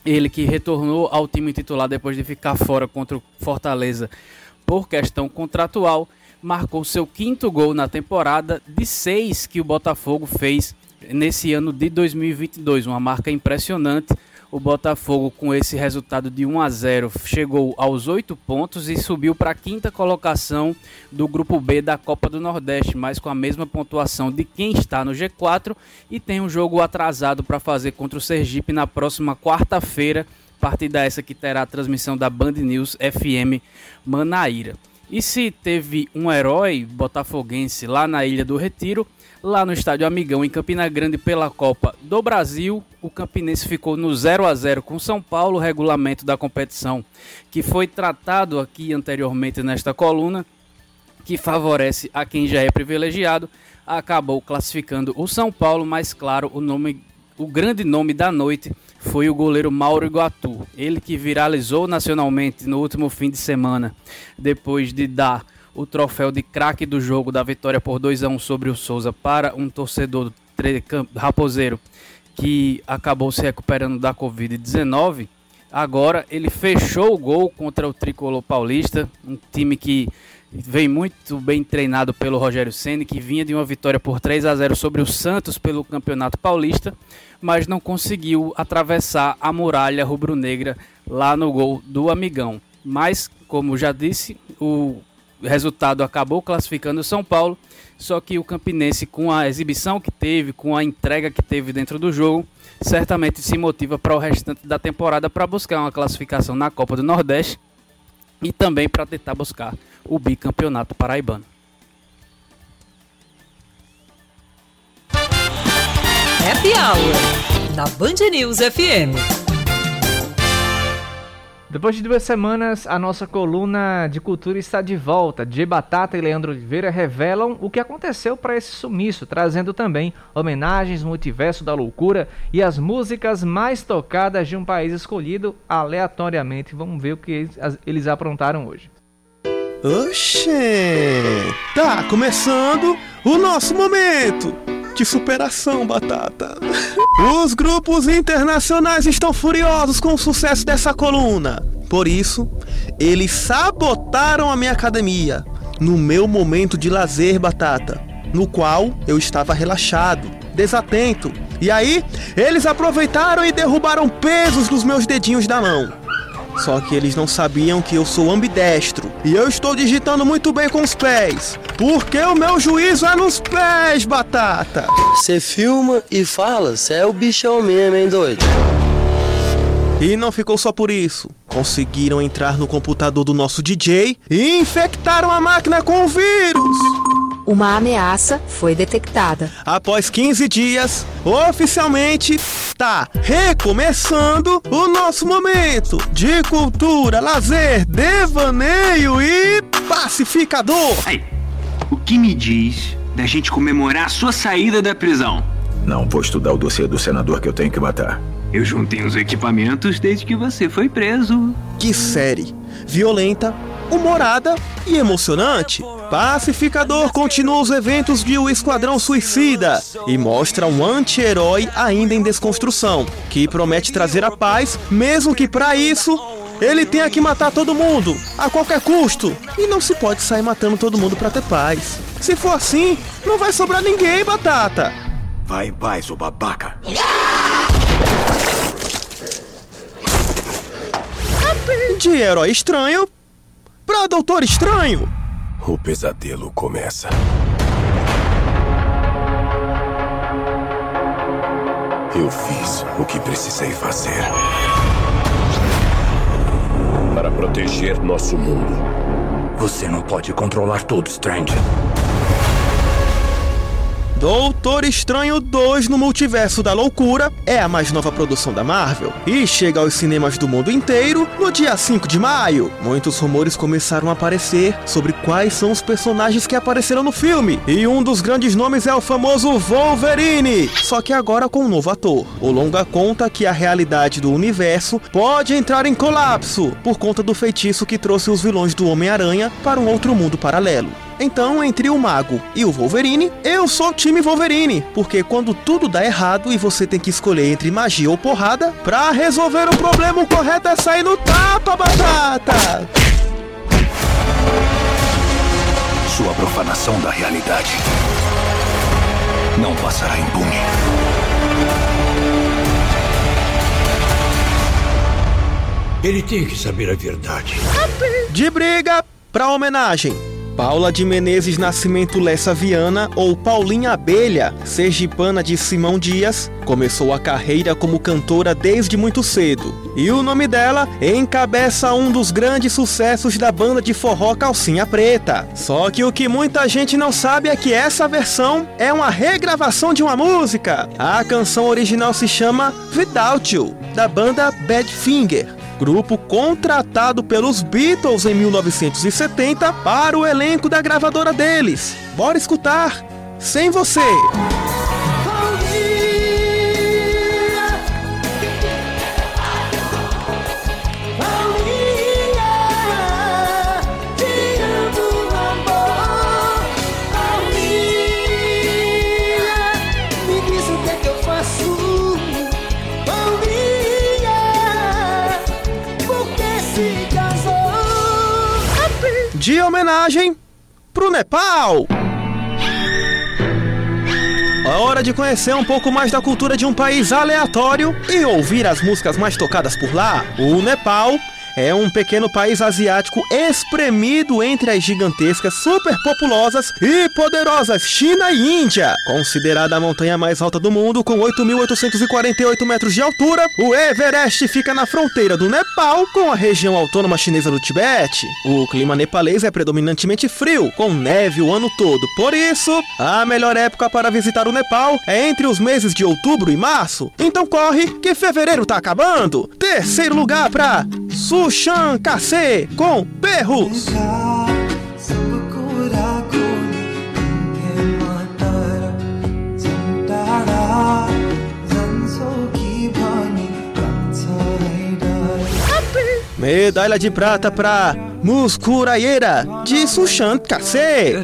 ele que retornou ao time titular depois de ficar fora contra o Fortaleza por questão contratual, marcou seu quinto gol na temporada de seis que o Botafogo fez nesse ano de 2022, uma marca impressionante o Botafogo, com esse resultado de 1 a 0, chegou aos 8 pontos e subiu para a quinta colocação do grupo B da Copa do Nordeste, mas com a mesma pontuação de quem está no G4 e tem um jogo atrasado para fazer contra o Sergipe na próxima quarta-feira, partida essa que terá a transmissão da Band News FM Manaíra. E se teve um herói botafoguense lá na Ilha do Retiro, lá no Estádio Amigão, em Campina Grande, pela Copa do Brasil. O Campinense ficou no 0 a 0 com São Paulo, regulamento da competição que foi tratado aqui anteriormente nesta coluna, que favorece a quem já é privilegiado. Acabou classificando o São Paulo, mas claro, o nome o grande nome da noite foi o goleiro Mauro Iguatu. Ele que viralizou nacionalmente no último fim de semana, depois de dar o troféu de craque do jogo da vitória por 2 a 1 sobre o Souza para um torcedor raposeiro que acabou se recuperando da Covid-19. Agora ele fechou o gol contra o Tricolor Paulista, um time que vem muito bem treinado pelo Rogério Ceni, que vinha de uma vitória por 3 a 0 sobre o Santos pelo Campeonato Paulista, mas não conseguiu atravessar a muralha rubro-negra lá no gol do Amigão. Mas, como já disse, o resultado acabou classificando o São Paulo, só que o Campinense, com a exibição que teve, com a entrega que teve dentro do jogo, certamente se motiva para o restante da temporada para buscar uma classificação na Copa do Nordeste e também para tentar buscar o bicampeonato paraibano. Happy Hour na Band News FM. Depois de duas semanas, a nossa coluna de cultura está de volta. G Batata e Leandro Oliveira revelam o que aconteceu para esse sumiço, trazendo também homenagens, multiverso da loucura e as músicas mais tocadas de um país escolhido aleatoriamente. Vamos ver o que eles aprontaram hoje. Oxê! Tá começando o nosso momento de superação, Batata. Os grupos internacionais estão furiosos com o sucesso dessa coluna. Por isso, eles sabotaram a minha academia no meu momento de lazer, Batata, no qual eu estava relaxado, desatento. E aí, eles aproveitaram e derrubaram pesos dos meus dedinhos da mão. Só que eles não sabiam que eu sou ambidestro e eu estou digitando muito bem com os pés. Porque o meu juízo é nos pés, batata. Você filma e fala, você é o bichão mesmo, hein, doido? E não ficou só por isso. Conseguiram entrar no computador do nosso DJ e infectaram a máquina com o vírus uma ameaça foi detectada. Após 15 dias, oficialmente está recomeçando o nosso momento de cultura, lazer, devaneio e pacificador. Aí, o que me diz da gente comemorar a sua saída da prisão? Não vou estudar o dossiê do senador que eu tenho que matar. Eu juntei os equipamentos desde que você foi preso. Que série violenta, humorada e emocionante. Pacificador continua os eventos de O Esquadrão Suicida e mostra um anti-herói ainda em desconstrução, que promete trazer a paz, mesmo que para isso ele tenha que matar todo mundo, a qualquer custo. E não se pode sair matando todo mundo para ter paz. Se for assim, não vai sobrar ninguém, batata. Vai em paz, o babaca. De herói estranho pra Doutor Estranho. O pesadelo começa. Eu fiz o que precisei fazer. Para proteger nosso mundo. Você não pode controlar tudo, Strange. Doutor Estranho 2 no Multiverso da Loucura é a mais nova produção da Marvel e chega aos cinemas do mundo inteiro no dia 5 de maio. Muitos rumores começaram a aparecer sobre quais são os personagens que apareceram no filme e um dos grandes nomes é o famoso Wolverine, só que agora com um novo ator. O longa conta que a realidade do universo pode entrar em colapso por conta do feitiço que trouxe os vilões do Homem-Aranha para um outro mundo paralelo. Então, entre o Mago e o Wolverine, eu sou o time Wolverine, porque quando tudo dá errado e você tem que escolher entre magia ou porrada, pra resolver o problema o correto é sair no tapa, batata! Sua profanação da realidade não passará impune. Ele tem que saber a verdade. De briga pra homenagem. Paula de Menezes Nascimento Lessa Viana, ou Paulinha Abelha, sergipana de Simão Dias, começou a carreira como cantora desde muito cedo. E o nome dela encabeça um dos grandes sucessos da banda de forró Calcinha Preta. Só que o que muita gente não sabe é que essa versão é uma regravação de uma música. A canção original se chama Without You, da banda Badfinger grupo contratado pelos Beatles em 1970 para o elenco da gravadora deles. Bora escutar! Sem você! De homenagem pro Nepal. A hora de conhecer um pouco mais da cultura de um país aleatório e ouvir as músicas mais tocadas por lá. O Nepal é um pequeno país asiático espremido entre as gigantescas, superpopulosas e poderosas China e Índia. Considerada a montanha mais alta do mundo, com 8.848 metros de altura, o Everest fica na fronteira do Nepal com a região autônoma chinesa do Tibete. O clima nepalês é predominantemente frio, com neve o ano todo. Por isso, a melhor época para visitar o Nepal é entre os meses de outubro e março. Então corre, que fevereiro tá acabando. Terceiro lugar para Sushan Kase com Perros. Medalha de prata pra Muscuraieira de Sushan Kase.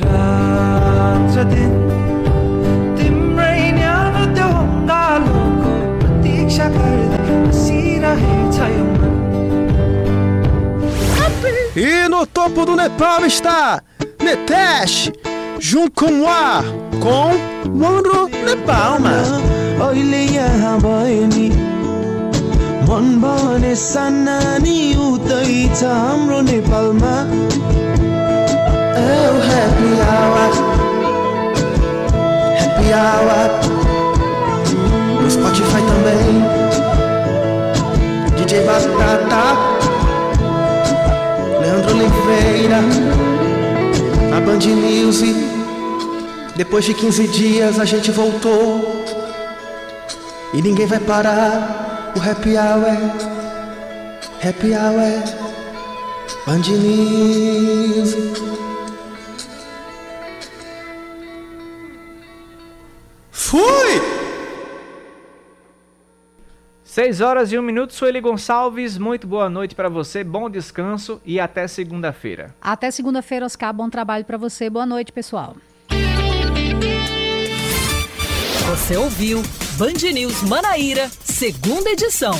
E no topo do Nepal está Netesh Junkumwa com Monro Nepalma. मन भने सानी उतै छ हाम्रो नेपालमा happy our happy our No Spotify também DJ Batata Leandro Oliveira A Band News. Depois de 15 dias a gente voltou. E ninguém vai parar. O Happy Hour Happy Hour. Band News. Fui! 6 horas e 1 minuto, Sueli Gonçalves, muito boa noite para você, bom descanso e até segunda-feira. Até segunda-feira, Oscar, bom trabalho para você. Boa noite, pessoal. Você ouviu Band News Manaíra, segunda edição.